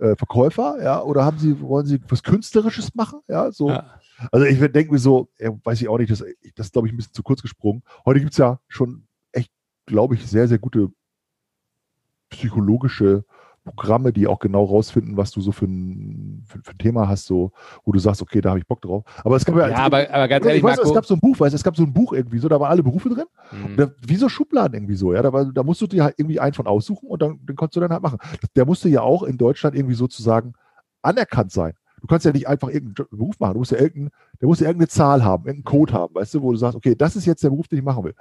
äh, Verkäufer, ja, oder haben Sie, wollen Sie was Künstlerisches machen? Ja, so. Ja. Also ich denke mir so, ja, weiß ich auch nicht, das, das ist, glaube ich, ein bisschen zu kurz gesprungen. Heute gibt es ja schon echt, glaube ich, sehr, sehr gute psychologische Programme, die auch genau rausfinden, was du so für ein, für, für ein Thema hast, so, wo du sagst, okay, da habe ich Bock drauf. Aber es gab ja, ja aber, aber ganz ehrlich, ich weiß, es gab so ein Buch, weißt, es gab so ein Buch irgendwie so, da waren alle Berufe drin, mhm. da, wie so Schubladen irgendwie so, ja, da, war, da musst du dir halt irgendwie einen von aussuchen und dann, den konntest du dann halt machen. Der musste ja auch in Deutschland irgendwie sozusagen anerkannt sein. Du kannst ja nicht einfach irgendeinen Beruf machen. Du musst ja irgendein, der muss ja irgendeine Zahl haben, irgendeinen Code haben, weißt du, wo du sagst, okay, das ist jetzt der Beruf, den ich machen will.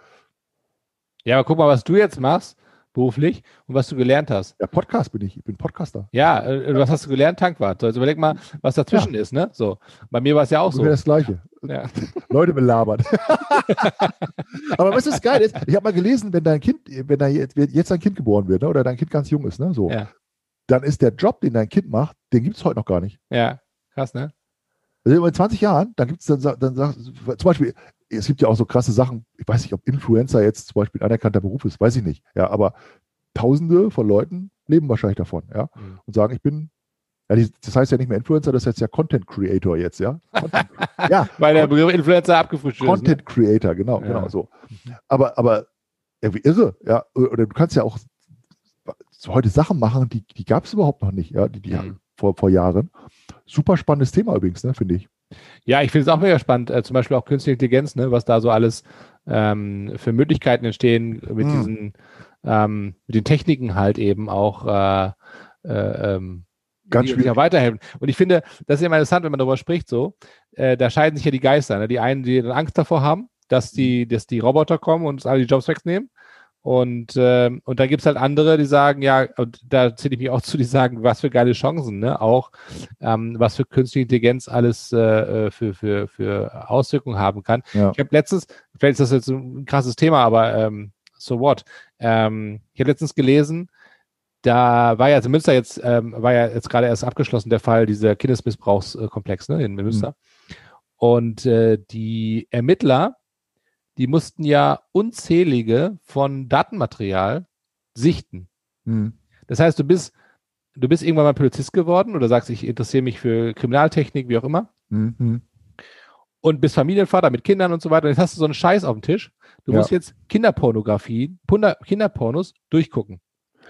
Ja, aber guck mal, was du jetzt machst, beruflich, und was du gelernt hast. Ja, Podcast bin ich. Ich bin Podcaster. Ja, äh, was hast du gelernt? Tankwart. Also überleg mal, was dazwischen ja. ist, ne? So. Bei mir war es ja auch so. das Gleiche. Ja. Leute belabert. aber was das geil ist, ich habe mal gelesen, wenn dein Kind, wenn da jetzt, jetzt ein Kind geboren wird, ne, oder dein Kind ganz jung ist, ne? So, ja. dann ist der Job, den dein Kind macht, den gibt es heute noch gar nicht. Ja, krass, ne? Also in 20 Jahren, dann gibt es dann, dann, dann, zum Beispiel, es gibt ja auch so krasse Sachen, ich weiß nicht, ob Influencer jetzt zum Beispiel ein anerkannter Beruf ist, weiß ich nicht. Ja, aber Tausende von Leuten leben wahrscheinlich davon, ja, mhm. und sagen, ich bin, ja, das heißt ja nicht mehr Influencer, das heißt ja Content Creator jetzt, ja. Content, ja, weil der Begriff Influencer abgefrischt ist. Content ne? Creator, genau, ja. genau so. Aber, aber irgendwie irre, ja. Oder du kannst ja auch heute Sachen machen, die, die gab es überhaupt noch nicht, ja, die, die mhm. vor, vor Jahren. Super spannendes Thema übrigens, ne, finde ich. Ja, ich finde es auch mega spannend, äh, zum Beispiel auch künstliche Intelligenz, ne, was da so alles ähm, für Möglichkeiten entstehen mit hm. diesen, ähm, mit den Techniken halt eben auch äh, äh, ähm, Ganz die, weiterhelfen. Und ich finde, das ist immer interessant, wenn man darüber spricht, so, äh, da scheiden sich ja die Geister. Ne? Die einen, die dann Angst davor haben, dass die, dass die Roboter kommen und uns alle die Jobs wegnehmen. Und, äh, und da gibt es halt andere, die sagen, ja, und da zähle ich mich auch zu, die sagen, was für geile Chancen, ne? Auch ähm, was für künstliche Intelligenz alles äh, äh für, für, für Auswirkungen haben kann. Ja. Ich habe letztens, vielleicht ist das jetzt ein krasses Thema, aber ähm, so what? Ähm, ich habe letztens gelesen, da war ja also Münster jetzt, ähm, war ja jetzt gerade erst abgeschlossen der Fall dieser Kindesmissbrauchskomplex ne, in Münster. Mhm. Und äh, die Ermittler die mussten ja unzählige von Datenmaterial sichten. Hm. Das heißt, du bist, du bist irgendwann mal Polizist geworden oder sagst, ich interessiere mich für Kriminaltechnik, wie auch immer. Mhm. Und bist Familienvater mit Kindern und so weiter. Und jetzt hast du so einen Scheiß auf dem Tisch. Du ja. musst jetzt Kinderpornografie, Kinderpornos durchgucken.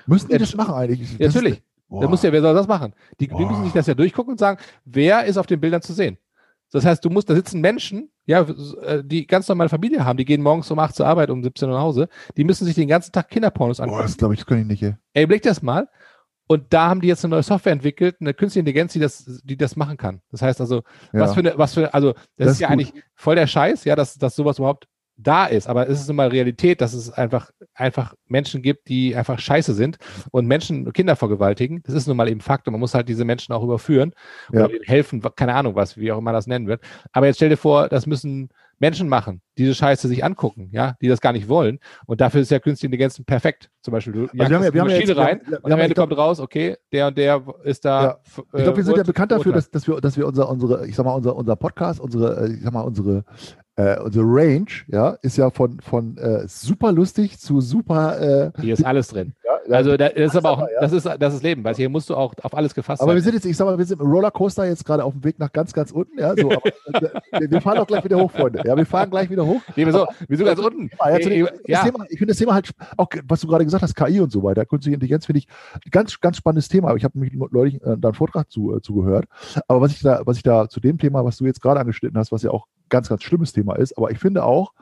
Müssen die das machen eigentlich? Ja, natürlich. Da muss ja, wer soll das machen? Die, die müssen sich das ja durchgucken und sagen, wer ist auf den Bildern zu sehen? Das heißt, du musst, da sitzen Menschen, ja, äh, die ganz normale Familie haben, die gehen morgens um 8 zur Arbeit, um 17 Uhr nach Hause, die müssen sich den ganzen Tag Kinderpornos angucken. Boah, das glaube ich, das kann ich nicht. Ey, ey blick das mal. Und da haben die jetzt eine neue Software entwickelt, eine künstliche Intelligenz, die das, die das machen kann. Das heißt also, ja. was für eine, was für, also, das, das ist ja gut. eigentlich voll der Scheiß, ja, dass, dass sowas überhaupt da ist. Aber es ist nun mal Realität, dass es einfach, einfach Menschen gibt, die einfach scheiße sind und Menschen, Kinder vergewaltigen. Das ist nun mal eben Fakt und man muss halt diese Menschen auch überführen ja. oder helfen, keine Ahnung was, wie auch immer das nennen wird. Aber jetzt stell dir vor, das müssen Menschen machen, diese Scheiße sich angucken, ja, die das gar nicht wollen. Und dafür ist ja künstliche Intelligenz perfekt. Zum Beispiel, du also wir haben wir haben Maschine ja rein wir, und am Ende kommt raus, okay, der und der ist da. Ja. Ich glaube, wir sind ja bekannt dafür, dass, dass wir, dass wir unser, unsere, ich sag mal, unser, unser Podcast, unsere, ich sag mal, unsere äh, unsere Range, ja, ist ja von, von äh, super lustig zu super. Äh, hier ist alles drin. Ja, also das ist aber auch, ja. das ist das ist Leben, weil hier musst du auch auf alles gefasst aber sein. Aber wir sind jetzt, ich sag mal, wir sind im Rollercoaster jetzt gerade auf dem Weg nach ganz, ganz unten, ja, so. Aber, wir, wir, fahren auch gleich wieder hoch, Freunde. Ja, wir fahren gleich wieder hoch. Nee, wieso, wieso ganz unten? Ja, dem, ja. Thema, ich finde das Thema halt, auch was du gerade gesagt hast, KI und so weiter, künstliche Intelligenz finde ich ein ganz, ganz spannendes Thema. Ich habe mich neulich äh, da einen Vortrag zu, äh, zugehört. Aber was ich da, was ich da zu dem Thema, was du jetzt gerade angeschnitten hast, was ja auch ganz, ganz schlimmes Thema ist. Aber ich finde auch,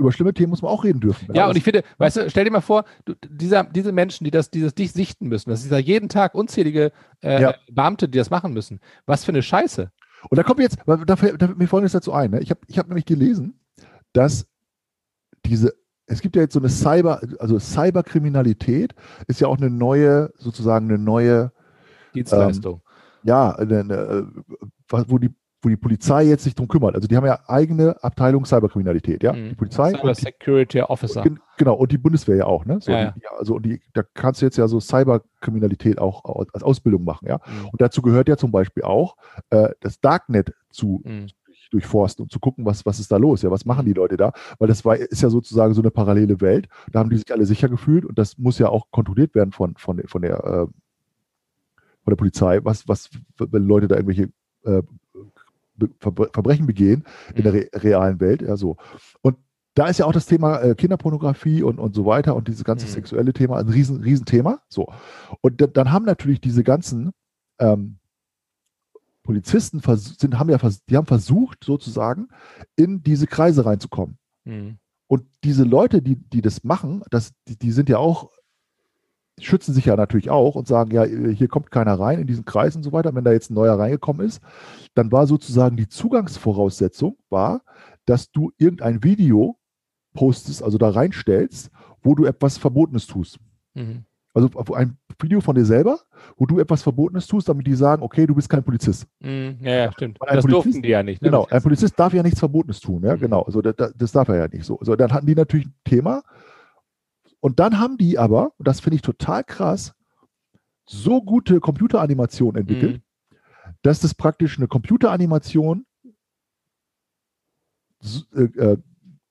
über schlimme Themen muss man auch reden dürfen. Ja, und ich finde, weißt du, stell dir mal vor, du, dieser, diese Menschen, die das, dieses dich sichten müssen, das ist ja jeden Tag unzählige äh, ja. Beamte, die das machen müssen. Was für eine Scheiße. Und da kommt jetzt, da, da fällt mir folgendes dazu ein. Ne? Ich habe ich hab nämlich gelesen, dass diese, es gibt ja jetzt so eine Cyber, also Cyberkriminalität ist ja auch eine neue, sozusagen eine neue Dienstleistung. Ähm, ja, eine, eine, äh, wo die wo die Polizei jetzt sich drum kümmert. Also die haben ja eigene Abteilung Cyberkriminalität, ja. Mhm. Die Polizei. Cyber Security Officer. Und, genau, und die Bundeswehr ja auch, ne? So, ja, die, also und die, da kannst du jetzt ja so Cyberkriminalität auch als Ausbildung machen, ja. Mhm. Und dazu gehört ja zum Beispiel auch, äh, das Darknet zu mhm. durchforsten und zu gucken, was, was ist da los, ja, was machen die Leute da? Weil das war, ist ja sozusagen so eine parallele Welt. Da haben die sich alle sicher gefühlt und das muss ja auch kontrolliert werden von, von, von der äh, von der Polizei, was, was, wenn Leute da irgendwelche äh, Verbrechen begehen in der mhm. re realen Welt. Ja, so. Und da ist ja auch das Thema äh, Kinderpornografie und, und so weiter und dieses ganze Mhm. sexuelle Thema ein riesen, riesen Thema. So. Und da- dann haben natürlich diese ganzen ähm, Polizisten sind, haben ja die haben versucht, sozusagen in diese Kreise reinzukommen. Mhm. Und diese Leute, die, die das machen, das, die, die sind ja auch, schützen sich ja natürlich auch und sagen, ja, hier kommt keiner rein in diesen Kreis und so weiter. Wenn da jetzt ein neuer reingekommen ist, dann war sozusagen die Zugangsvoraussetzung, war, dass du irgendein Video postest, also da reinstellst, wo du etwas Verbotenes tust. Mhm. Also ein Video von dir selber, wo du etwas Verbotenes tust, damit die sagen, okay, du bist kein Polizist. Mhm. Ja, ja, stimmt. Das Polizist- durften die ja nicht. Ne? Genau, ein Polizist darf ja nichts Verbotenes tun, ja, Mhm. genau. Also das, das darf er ja nicht so. So, dann hatten die natürlich ein Thema. Und dann haben die aber, und das finde ich total krass, so gute Computeranimationen entwickelt, Mhm. dass das praktisch eine Computeranimation äh, äh,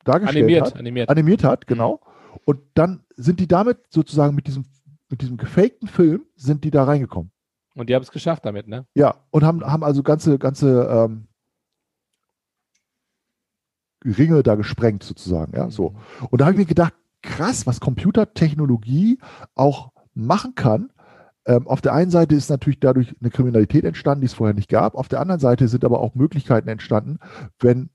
dargestellt Animiert, hat, animiert. animiert hat, genau. Und dann sind die damit sozusagen mit diesem, mit diesem gefakten Film, sind die da reingekommen. Und die haben es geschafft damit, ne? Ja, und haben, haben also ganze, ganze ähm, Ringe da gesprengt sozusagen, ja, so. Und da habe ich mir gedacht, krass, was Computertechnologie auch machen kann. Ähm, auf der einen Seite ist natürlich dadurch eine Kriminalität entstanden, die es vorher nicht gab. Auf der anderen Seite sind aber auch Möglichkeiten entstanden, wenn,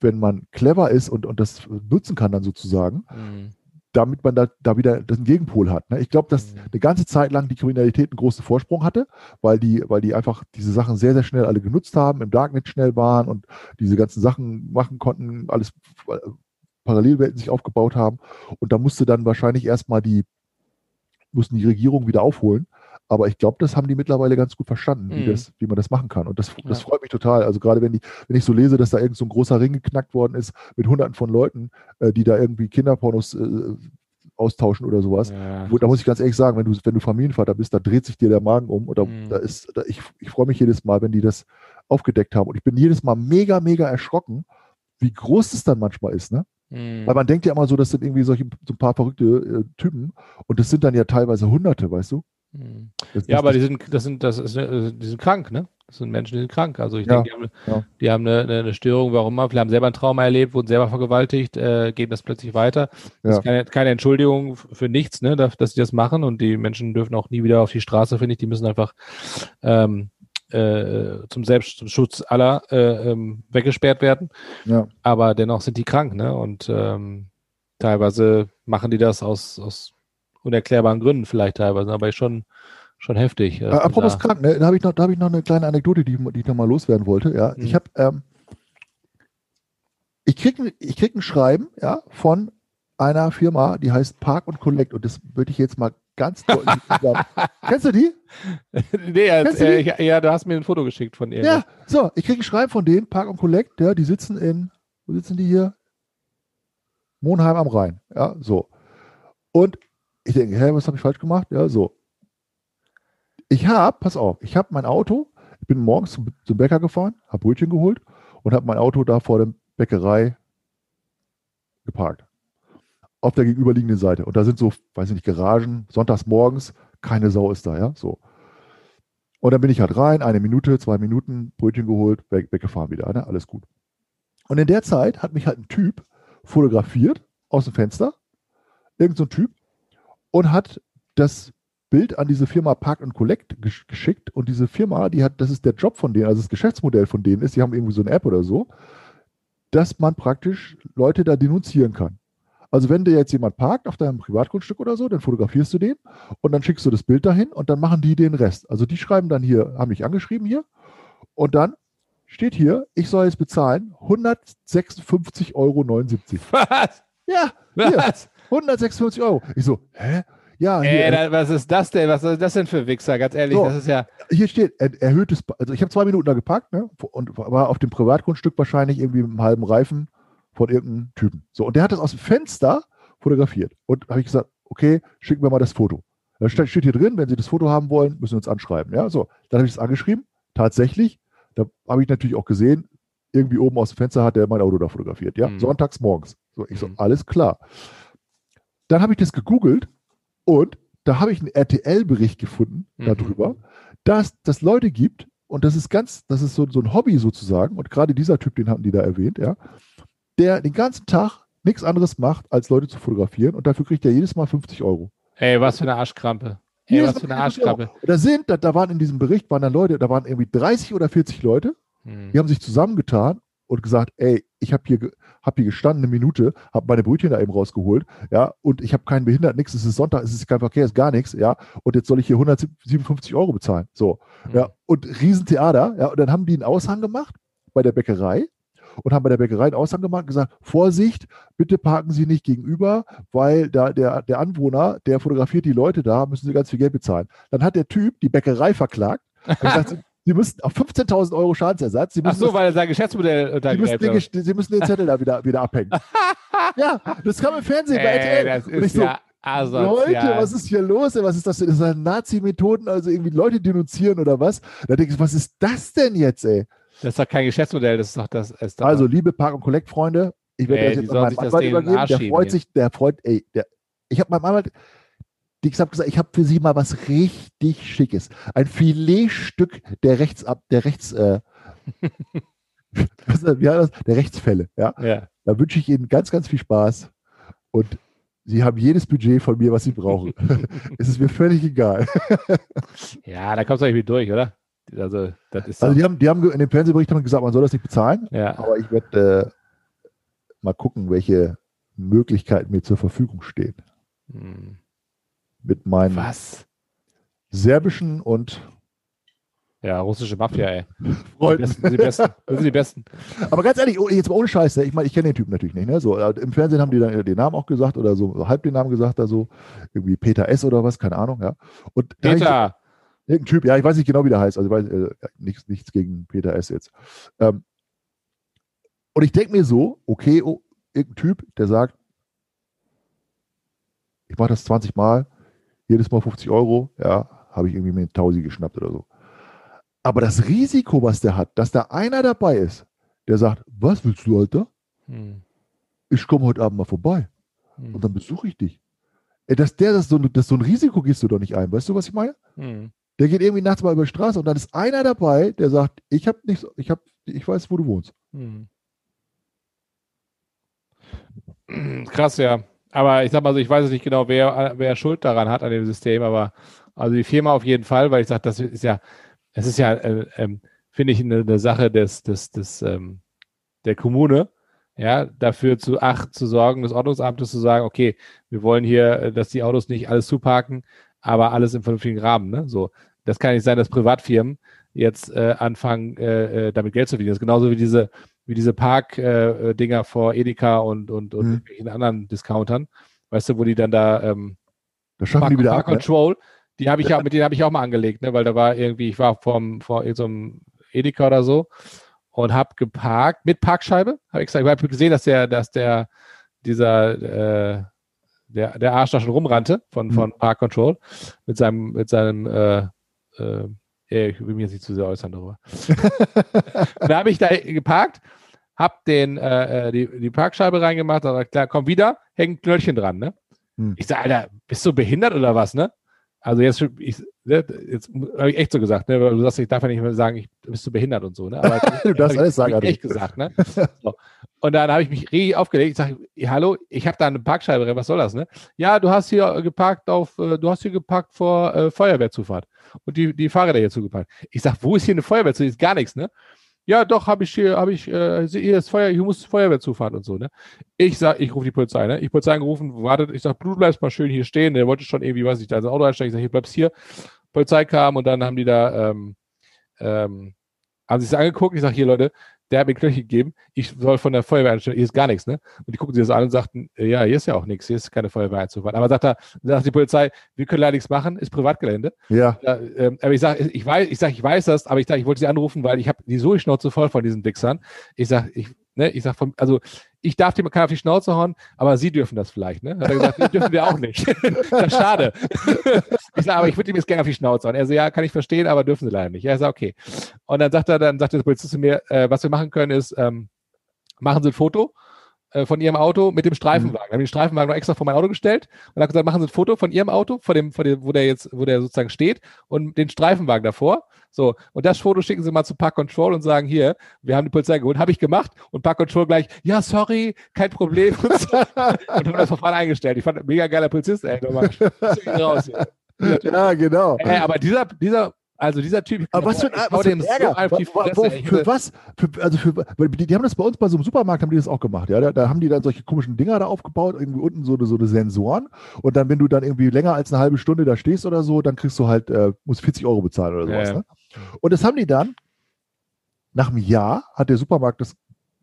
wenn man clever ist und, und das nutzen kann dann sozusagen, Mhm. damit man da, da wieder den Gegenpol hat. Ne? Ich glaube, dass Mhm. eine ganze Zeit lang die Kriminalität einen großen Vorsprung hatte, weil die, weil die einfach diese Sachen sehr, sehr schnell alle genutzt haben, im Darknet schnell waren und diese ganzen Sachen machen konnten, alles Parallelwelten sich aufgebaut haben. Und da musste dann wahrscheinlich erstmal die, mussten die Regierungen wieder aufholen. Aber ich glaube, das haben die mittlerweile ganz gut verstanden, wie, Mhm. das, wie man das machen kann. Und das, das Ja. freut mich total. Also gerade wenn, die, wenn ich so lese, dass da irgend so ein großer Ring geknackt worden ist mit hunderten von Leuten, äh, die da irgendwie Kinderpornos äh, austauschen oder sowas. Ja. Wo, da muss ich ganz ehrlich sagen, wenn du, wenn du Familienvater bist, da dreht sich dir der Magen um. Oder Mhm. da ist, da, ich, ich freue mich jedes Mal, wenn die das aufgedeckt haben. Und ich bin jedes Mal mega, mega erschrocken, wie groß das dann manchmal ist. Ne? Mhm. Weil man denkt ja immer so, das sind irgendwie solche so ein paar verrückte äh, Typen. Und das sind dann ja teilweise Hunderte, weißt du? Mhm. Ja, aber die sind, das sind, das ist, äh, die sind krank, ne? Das sind Menschen, die sind krank. Also ich Ja, denke, die haben, ja. die haben eine, eine, eine Störung, warum immer. Vielleicht haben selber ein Trauma erlebt, wurden selber vergewaltigt, äh, geben das plötzlich weiter. Das Ja. ist keine, keine Entschuldigung für nichts, ne, dass, dass sie das machen und die Menschen dürfen auch nie wieder auf die Straße, finde ich. Die müssen einfach ähm, äh, zum Selbst, zum Schutz aller äh, ähm, weggesperrt werden. ja. Aber dennoch sind die krank, ne? Und ähm, teilweise machen die das aus, aus unerklärbaren Gründen vielleicht teilweise, aber schon, schon heftig. Äh, man apropos krank, ne, da habe ich, noch- da hab ich noch eine kleine Anekdote, die, ich- die ich noch mal loswerden wollte. Ja. Mhm. Ich habe, ähm, ich kriege ich krieg ein Schreiben ja, von einer Firma, die heißt Park und Collect. Und das würde ich jetzt mal ganz deutlich sagen. Kennst du die? nee, Kennst du äh, die? ja, du hast mir ein Foto geschickt von ihr. Ja, so, ich kriege ein Schreiben von denen, Park und Collect, ja, die sitzen in, wo sitzen die hier? Monheim am Rhein, ja, so. Und ich denke, hä, was habe ich falsch gemacht? Ja, so. Ich habe, pass auf, ich habe mein Auto, ich bin morgens zum, zum Bäcker gefahren, habe Brötchen geholt und habe mein Auto da vor der Bäckerei geparkt. Auf der gegenüberliegenden Seite. Und da sind so, weiß ich nicht, Garagen, sonntags morgens, keine Sau ist da, ja, so. Und dann bin ich halt rein, eine Minute, zwei Minuten, Brötchen geholt, weg, weggefahren wieder, ne? alles gut. Und in der Zeit hat mich halt ein Typ fotografiert aus dem Fenster, irgend so ein Typ, und hat das Bild an diese Firma Park and Collect gesch geschickt. Und diese Firma, die hat, das ist der Job von denen, also das Geschäftsmodell von denen ist, die haben irgendwie so eine App oder so, dass man praktisch Leute da denunzieren kann. Also wenn dir jetzt jemand parkt auf deinem Privatgrundstück oder so, dann fotografierst du den und dann schickst du das Bild dahin und dann machen die den Rest. Also die schreiben dann hier, haben mich angeschrieben hier und dann steht hier, ich soll jetzt bezahlen 156,79 Euro. Was? Ja, hier, Was? 156 Euro. Ich so, hä? Ja, hier, Ey, da, was ist das denn? Was ist das denn für Wichser? Ganz ehrlich, So. das ist ja. hier steht er, erhöhtes, also ich habe zwei Minuten da geparkt ne, und war auf dem Privatgrundstück wahrscheinlich irgendwie mit einem halben Reifen von irgendeinem Typen. So, und der hat das aus dem Fenster fotografiert. Und habe ich gesagt, okay, schicken wir mal das Foto. Da steht, hier drin, wenn Sie das Foto haben wollen, müssen Sie uns anschreiben. Ja, so. Dann habe ich es angeschrieben. Tatsächlich, da habe ich natürlich auch gesehen, irgendwie oben aus dem Fenster hat der mein Auto da fotografiert. Ja, Mhm. sonntags morgens. So, ich so, Mhm. alles klar. Dann habe ich das gegoogelt und da habe ich einen RTL-Bericht gefunden Mhm. darüber, dass das Leute gibt, und das ist ganz, das ist so, so ein Hobby sozusagen, und gerade dieser Typ, den hatten die da erwähnt, ja, der den ganzen Tag nichts anderes macht, als Leute zu fotografieren und dafür kriegt er jedes Mal 50 Euro. Ey, was für eine Arschkrampe. Ey, Jedes was für eine 50 Euro. Arschkrampe. Da sind, da, da waren in diesem Bericht, waren dann Leute, da waren irgendwie 30 oder 40 Leute, Hm. die haben sich zusammengetan und gesagt, ey, ich habe hier, hab hier gestanden eine Minute, habe meine Brötchen da eben rausgeholt, ja, und ich habe keinen Behindert, nichts, es ist Sonntag, es ist kein Verkehr, es ist gar nichts, ja, und jetzt soll ich hier 157 Euro bezahlen, so, Hm. ja, und Riesentheater, ja, und dann haben die einen Aushang gemacht bei der Bäckerei und haben bei der Bäckerei einen Aushang gemacht und gesagt, Vorsicht, bitte parken Sie nicht gegenüber, weil da der, der Anwohner, der fotografiert die Leute da, müssen Sie ganz viel Geld bezahlen. Dann hat der Typ die Bäckerei verklagt und gesagt, Sie- müssen auf 15.000 Euro Schadensersatz, Sie Ach müssen so, das weil er sein Geschäftsmodell Sie müssen, untergräbt. den, Sie müssen den Zettel da wieder, wieder abhängen. ja, das kam im Fernsehen bei Ey, RTL. das Und ich ist so, ja asozial. Leute, was ist hier los? Was ist das denn? Das sind Nazi-Methoden, also irgendwie Leute denunzieren oder was? Da denke ich, was ist das denn jetzt, ey? Das ist doch kein Geschäftsmodell, das ist doch das. Ist doch Also, liebe Park- und Collect-Freunde, ich werde Ey, das die jetzt an das Anwalt übergeben. Der freut sich, der freut, ey, der, ich habe meinem Anwalt, habe gesagt, ich habe für Sie mal was richtig Schickes. Ein Filetstück der Rechtsab, der Rechts, äh, wie heißt das? Der Rechtsfälle, ja. ja. Da wünsche ich Ihnen ganz, ganz viel Spaß und Sie haben jedes Budget von mir, was Sie brauchen. es ist mir völlig egal. ja, da kommst du irgendwie durch, oder? Also, das ist Also die haben, die haben in dem Fernsehbericht haben gesagt, man soll das nicht bezahlen, ja. aber ich werde äh, mal gucken, welche Möglichkeiten mir zur Verfügung stehen. Hm. Mit meinen Was? serbischen und Ja, russische Mafia, ey. Die Freunden. besten, die besten. Das sind die besten. Aber ganz ehrlich, oh, jetzt mal ohne Scheiß, ne? ich meine, ich kenne den Typen natürlich nicht. Ne? So, äh, Im Fernsehen haben die dann den Namen auch gesagt oder so, halb den Namen gesagt, da so, irgendwie Peter S. oder was, keine Ahnung, ja. Und Peter, Irgendein Typ, ja, ich weiß nicht genau, wie der heißt. Also weiß äh, nichts, nichts gegen Peter S. jetzt. Ähm, und ich denke mir so, okay, oh, irgendein Typ, der sagt, ich mache das 20 Mal, jedes Mal 50 Euro, ja, habe ich irgendwie mir einen Tausi geschnappt oder so. Aber das Risiko, was der hat, dass da einer dabei ist, der sagt, was willst du, Alter? Hm. Ich komme heute Abend mal vorbei Hm. und dann besuche ich dich. Ey, dass der das so, das so ein Risiko gehst du doch nicht ein. Weißt du, was ich meine? Hm. Der geht irgendwie nachts mal über die Straße und dann ist einer dabei, der sagt, ich habe nichts, ich habe, ich weiß, wo du wohnst. Hm. Krass, ja. Aber ich sag mal so, ich weiß nicht genau, wer, wer Schuld daran hat an dem System, aber also die Firma auf jeden Fall, weil ich sage, das ist ja, es ist ja, äh, ähm, finde ich, eine, eine Sache des, des, des, ähm, der Kommune, ja, dafür zu acht zu sorgen, des Ordnungsamtes zu sagen, okay, wir wollen hier, äh, dass die Autos nicht alles zuparken, aber alles im vernünftigen Rahmen, ne? So. Das kann nicht sein, dass Privatfirmen jetzt äh, anfangen, äh, äh, damit Geld zu verdienen. Das ist genauso wie diese, wie diese Park-Dinger äh, Dinger vor Edeka und, und, und Mhm. anderen Discountern, weißt du, wo die dann da ähm, Das schaffen Park, die wieder Park ab. Ne? Control, die habe ich auch, mit denen habe ich auch mal angelegt, ne, weil da war irgendwie, ich war vom, vor irgendeinem Edeka oder so und habe geparkt mit Parkscheibe. Habe ich gesagt, ich habe gesehen, dass der, dass der, dieser, äh, der, der Arsch da schon rumrannte von, Mhm. von Park Control mit seinem, mit seinem, äh, äh, ich will mich jetzt nicht zu sehr äußern darüber. da habe ich da geparkt, habe den, äh, äh, die, die Parkscheibe reingemacht, und klar, komm wieder, hängt ein Knöllchen dran, ne? Hm. Ich sage, Alter, bist du behindert oder was, ne? Also jetzt, ich, ne, jetzt habe ich echt so gesagt, ne? Weil du sagst, ich darf ja nicht mehr sagen, ich bist du behindert und so, ne? Aber Du darfst alles ich, sagen, ich echt gesagt, ne? So. Und dann habe ich mich richtig aufgelegt. Ich sage, hallo, ich habe da eine Parkscheibe drin, was soll das, ne? Ja, du hast hier geparkt auf, äh, du hast hier geparkt vor äh, Feuerwehrzufahrt und die, die Fahrräder hier zugepackt. Ich sage, wo ist hier eine Feuerwehrzufahrt? Ist gar nichts, ne? Ja, doch, habe ich hier, habe ich, äh, hier ist Feuer, hier muss Feuerwehrzufahrt und so, ne? Ich sag, ich rufe die Polizei, ne? Ich Polizei angerufen, wartet, ich sag, du bleibst mal schön hier stehen. Der wollte schon irgendwie, weiß ich, da ins Auto einsteigen. Ich sag, hier bleibst hier. Polizei kam und dann haben die da, ähm, ähm, haben sich das angeguckt. Ich sag, hier, Leute, der hat mir Knöchel gegeben. Ich soll von der Feuerwehr einstellen. Hier ist gar nichts, ne? Und die gucken sich das an und sagten, äh, ja, hier ist ja auch nichts. Hier ist keine Feuerwehreinzufahrt. Aber sagt er, sagt die Polizei, wir können leider nichts machen, ist Privatgelände. Ja, Ja, ähm, aber ich sage, ich weiß, ich sag, ich weiß das, aber ich sag, ich wollte sie anrufen, weil ich habe die so Schnauze voll von diesen Wichsern. Ich sag, ich, ne, ich sag von, also ich darf dem keiner auf die Schnauze hauen, aber sie dürfen das vielleicht, ne? Hat er gesagt, dürfen wir auch nicht. das ist schade. ich sage, aber ich würde ihm jetzt gerne auf die Schnauze hauen. Er so, ja, kann ich verstehen, aber dürfen sie leider nicht. Ja, er sagt, okay. Und dann sagt er, dann sagt der Polizist zu mir, äh, was wir machen können, ist, ähm, machen Sie ein Foto äh, von ihrem Auto mit dem Streifenwagen. Mhm. Haben den Streifenwagen noch extra vor mein Auto gestellt und haben gesagt, machen Sie ein Foto von Ihrem Auto, von dem, von dem, wo der jetzt, wo der sozusagen steht und den Streifenwagen davor. So, und das Foto schicken Sie mal zu Park Control und sagen, hier, wir haben die Polizei geholt, habe ich gemacht. Und Park Control gleich, ja, sorry, kein Problem. und, und haben das Verfahren eingestellt. Ich fand, mega geiler Polizist, ey, nochmal. raus hier. Ja, genau. Äh, aber dieser, dieser also dieser Typ. Aber was für ein, was für ein Ärger. So Fresse, wo, für was? Für, also für, die, die, haben das bei uns bei so einem Supermarkt haben die das auch gemacht. Ja, da, da, haben die dann solche komischen Dinger da aufgebaut, irgendwie unten so, so eine Sensoren. Und dann, wenn du dann irgendwie länger als eine halbe Stunde da stehst oder so, dann kriegst du halt, äh, musst 40 Euro bezahlen oder sowas. Ja, ja. Ne? Und das haben die dann nach einem Jahr hat der Supermarkt das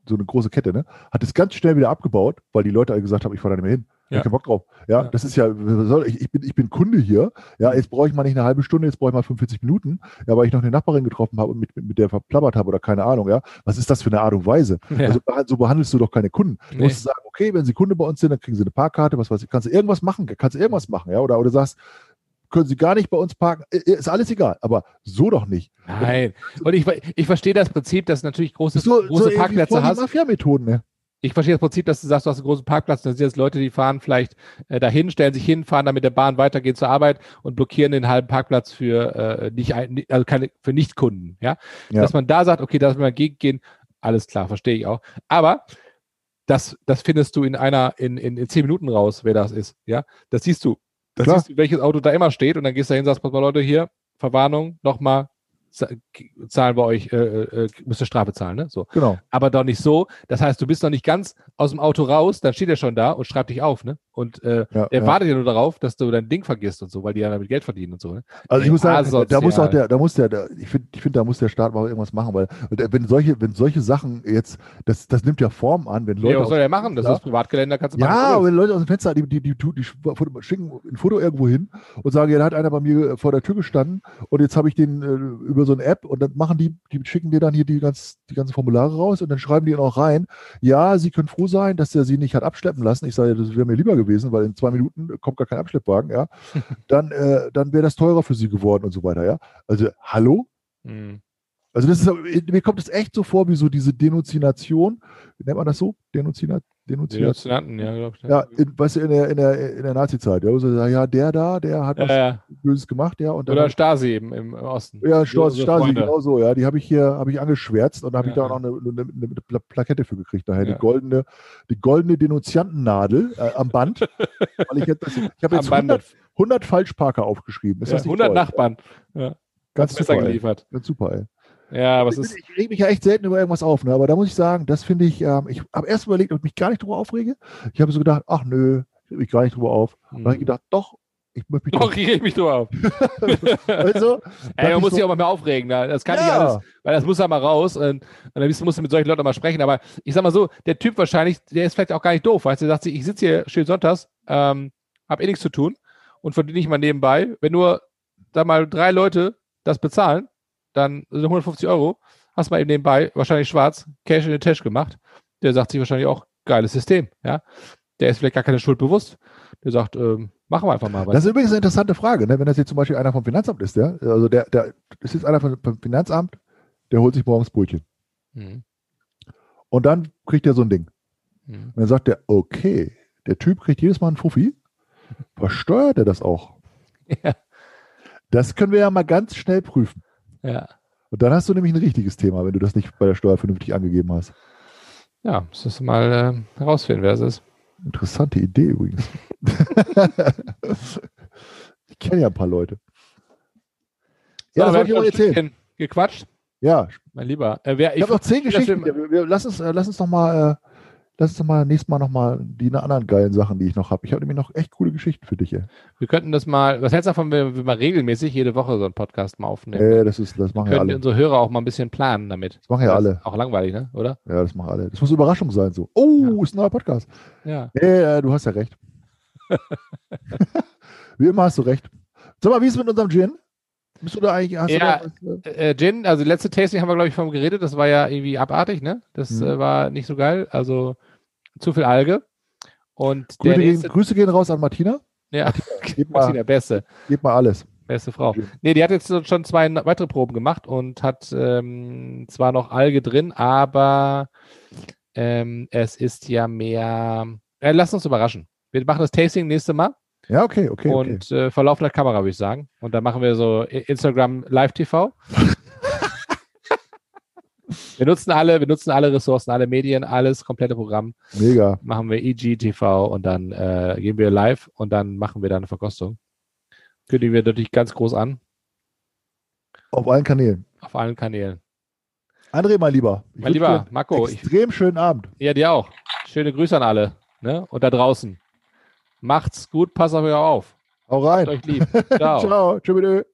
so eine große Kette, ne, hat es ganz schnell wieder abgebaut, weil die Leute alle gesagt haben, ich fahre da nicht mehr hin. Ja. Ich keinen Bock drauf. Ja, ja, das ist ja, ich, ich, bin, ich bin Kunde hier. Ja, jetzt brauche ich mal nicht eine halbe Stunde, jetzt brauche ich mal 45 Minuten. Ja, weil ich noch eine Nachbarin getroffen habe und mit, mit, mit der verplappert habe oder keine Ahnung. Ja, was ist das für eine Art und Weise? Ja. Also, so behandelst du doch keine Kunden. Du nee. musst sagen, okay, wenn sie Kunde bei uns sind, dann kriegen sie eine Parkkarte, was weiß ich, kannst du irgendwas machen, kannst du irgendwas machen. Ja, oder, oder sagst, können Sie gar nicht bei uns parken. Ist alles egal, aber so doch nicht. Nein. Und ich, ich verstehe das Prinzip, dass natürlich große, so, große so Parkplätze hast. Mafia-Methoden, ne? Ich verstehe das Prinzip, dass du sagst, du hast einen großen Parkplatz, da sind jetzt Leute, die fahren vielleicht äh, dahin, stellen sich hin, fahren dann mit der Bahn weiter, gehen zur Arbeit und blockieren den halben Parkplatz für äh, nicht also keine für Nichtkunden, ja? ja. Dass man da sagt, okay, da müssen wir gehen, alles klar, verstehe ich auch. Aber das, das findest du in einer, in, in, in zehn Minuten raus, wer das ist, ja? Das siehst du. Das klar. siehst du, welches Auto da immer steht und dann gehst du dahin und sagst, pass mal Leute, hier, Verwarnung, nochmal zahlen wir euch, äh, äh, müsst ihr Strafe zahlen, ne? So. Genau. Aber doch nicht so. Das heißt, du bist noch nicht ganz aus dem Auto raus, dann steht er schon da und schreibt dich auf, ne? Und äh, ja, er ja. wartet ja nur darauf, dass du dein Ding vergisst und so, weil die ja damit Geld verdienen und so. Ne? Also ich muss sagen, Asozial. da muss auch der, da muss der, der ich finde, ich finde, da muss der Staat mal irgendwas machen, weil wenn solche, wenn solche Sachen jetzt, das, das nimmt ja Form an, wenn Leute. Ja, was soll er machen? Das ist Privatgelände, kannst du machen. Ja, wenn Leute aus dem Fenster, die, die, die, die, schicken ein Foto irgendwo hin und sagen, ja, da hat einer bei mir vor der Tür gestanden und jetzt habe ich den äh, über so eine App und dann machen die, die schicken dir dann hier die, ganz, die ganzen Formulare raus und dann schreiben die auch rein, ja, sie können froh sein, dass der sie nicht hat abschleppen lassen. Ich sage, das wäre mir lieber gewesen, weil in zwei Minuten kommt gar kein Abschleppwagen, ja, dann, äh, dann wäre das teurer für sie geworden und so weiter, ja. Also, hallo? Mhm. Also das ist, mir kommt es echt so vor wie so diese Denunziation, wie nennt man das so? Denunzina, Denunziation. ja, glaube ich. Ja, in, weißt du, in der, in der, in der Nazi-Zeit, ja, ja, der da, der hat ja, was ja. Böses gemacht, ja. Und dann, Oder Stasi eben im Osten. Ja, Stasi, Stasi genau so, ja. Die habe ich hier, habe ich angeschwärzt und da habe ich da auch noch eine, eine, eine, Plakette für gekriegt, daher die goldene, die goldene Denunziantennadel äh, am Band. weil ich jetzt, ich habe jetzt 100, 100 Falschparker aufgeschrieben. Ist das nicht 100 toll? Nachbarn. Ja. Ganz super, geliefert. Ganz super, ey. Ja, was ist. Ich reg mich ja echt selten über irgendwas auf, ne? aber da muss ich sagen, das finde ich, ähm, ich habe erst überlegt, ob ich mich gar nicht drüber aufrege. Ich habe so gedacht, ach nö, ich reg mich gar nicht drüber auf. Und dann habe ich hm. gedacht, doch, ich möchte mich doch. ich reg mich drüber auf. also, Ey, man muss sich so, auch mal aufregen. Ne? Das kann ja. nicht alles, weil das muss ja mal raus und, und dann musst du mit solchen Leuten mal sprechen. Aber ich sag mal so, der Typ wahrscheinlich, der ist vielleicht auch gar nicht doof, weißt du, der sagt sich, ich sitze hier schön sonntags, ähm, hab eh nichts zu tun und verdiene ich mal nebenbei. Wenn nur, sag mal, drei Leute das bezahlen, dann 150 Euro, hast mal eben nebenbei, wahrscheinlich schwarz, Cash in den Tisch gemacht. Der sagt sich wahrscheinlich auch, geiles System, ja. Der ist vielleicht gar keine Schuld bewusst. Der sagt, ähm, machen wir einfach mal was. Das ist übrigens eine interessante Frage, ne? wenn das jetzt zum Beispiel einer vom Finanzamt ist, ja. Also der, der ist jetzt einer vom Finanzamt, der holt sich morgens Brötchen. Mhm. Und dann kriegt er so ein Ding. Mhm. Und dann sagt er, okay, der Typ kriegt jedes Mal einen Fuffi, versteuert er das auch? Ja. Das können wir ja mal ganz schnell prüfen. Ja. Und dann hast du nämlich ein richtiges Thema, wenn du das nicht bei der Steuer vernünftig angegeben hast. Ja, das ist mal äh, herausfinden, wer es ist. Interessante Idee übrigens. ich kenne ja ein paar Leute. Ja, so, das wollte ich mal erzählen. Gequatscht? Ja. Mein Lieber. Äh, wer, ich, ich habe noch zehn Geschichten. Wir, wir, lass, uns, äh, lass uns noch mal äh, lass uns mal nächstes Mal nochmal die anderen geilen Sachen, die ich noch habe. Ich habe nämlich noch echt coole Geschichten für dich. Ey. Wir könnten das mal, was hältst du davon, wenn wir mal regelmäßig jede Woche so einen Podcast mal aufnehmen? Äh, das ist, das machen wir ja alle. unsere Hörer auch mal ein bisschen planen damit. Das machen ja alle. Auch langweilig, ne? Oder? Ja, das machen alle. Das muss Überraschung sein, so. Oh, ja. ist ein neuer Podcast. Ja. Äh, du hast ja recht. Wie immer hast du recht. Sag mal, wie ist es mit unserem Gin? Bist du da eigentlich? Ja, da äh, Gin, also letzte Tasting haben wir, glaube ich, vom geredet. Das war ja irgendwie abartig, ne? Das hm. äh, war nicht so geil. Also zu viel Alge. Und Grüße, nächste, gehen, Grüße gehen raus an Martina. Ja, Martina, Martina Beste. Gib mal alles. Beste Frau. Nee, die hat jetzt schon zwei weitere Proben gemacht und hat ähm, zwar noch Alge drin, aber Ähm, es ist ja mehr. Äh, lass uns überraschen. Wir machen das Tasting nächste Mal. Ja, okay, okay. und Äh, vor laufender Kamera, würde ich sagen. Und dann machen wir so Instagram Live TV. wir nutzen alle, wir nutzen alle Ressourcen, alle Medien, alles, komplette Programm. Mega. Machen wir IGTV und dann äh, gehen wir live und dann machen wir da eine Verkostung. Kündigen wir natürlich ganz groß an. Auf allen Kanälen. Auf allen Kanälen. André, mein Lieber. Mein lieber Marco. Extrem ich, schönen Abend. Ja, dir auch. Schöne Grüße an alle. Ne? Und da draußen. Macht's gut, passt auf euch auf. Hau rein. Habt euch lieb. Ciao. Ciao. Tschüss.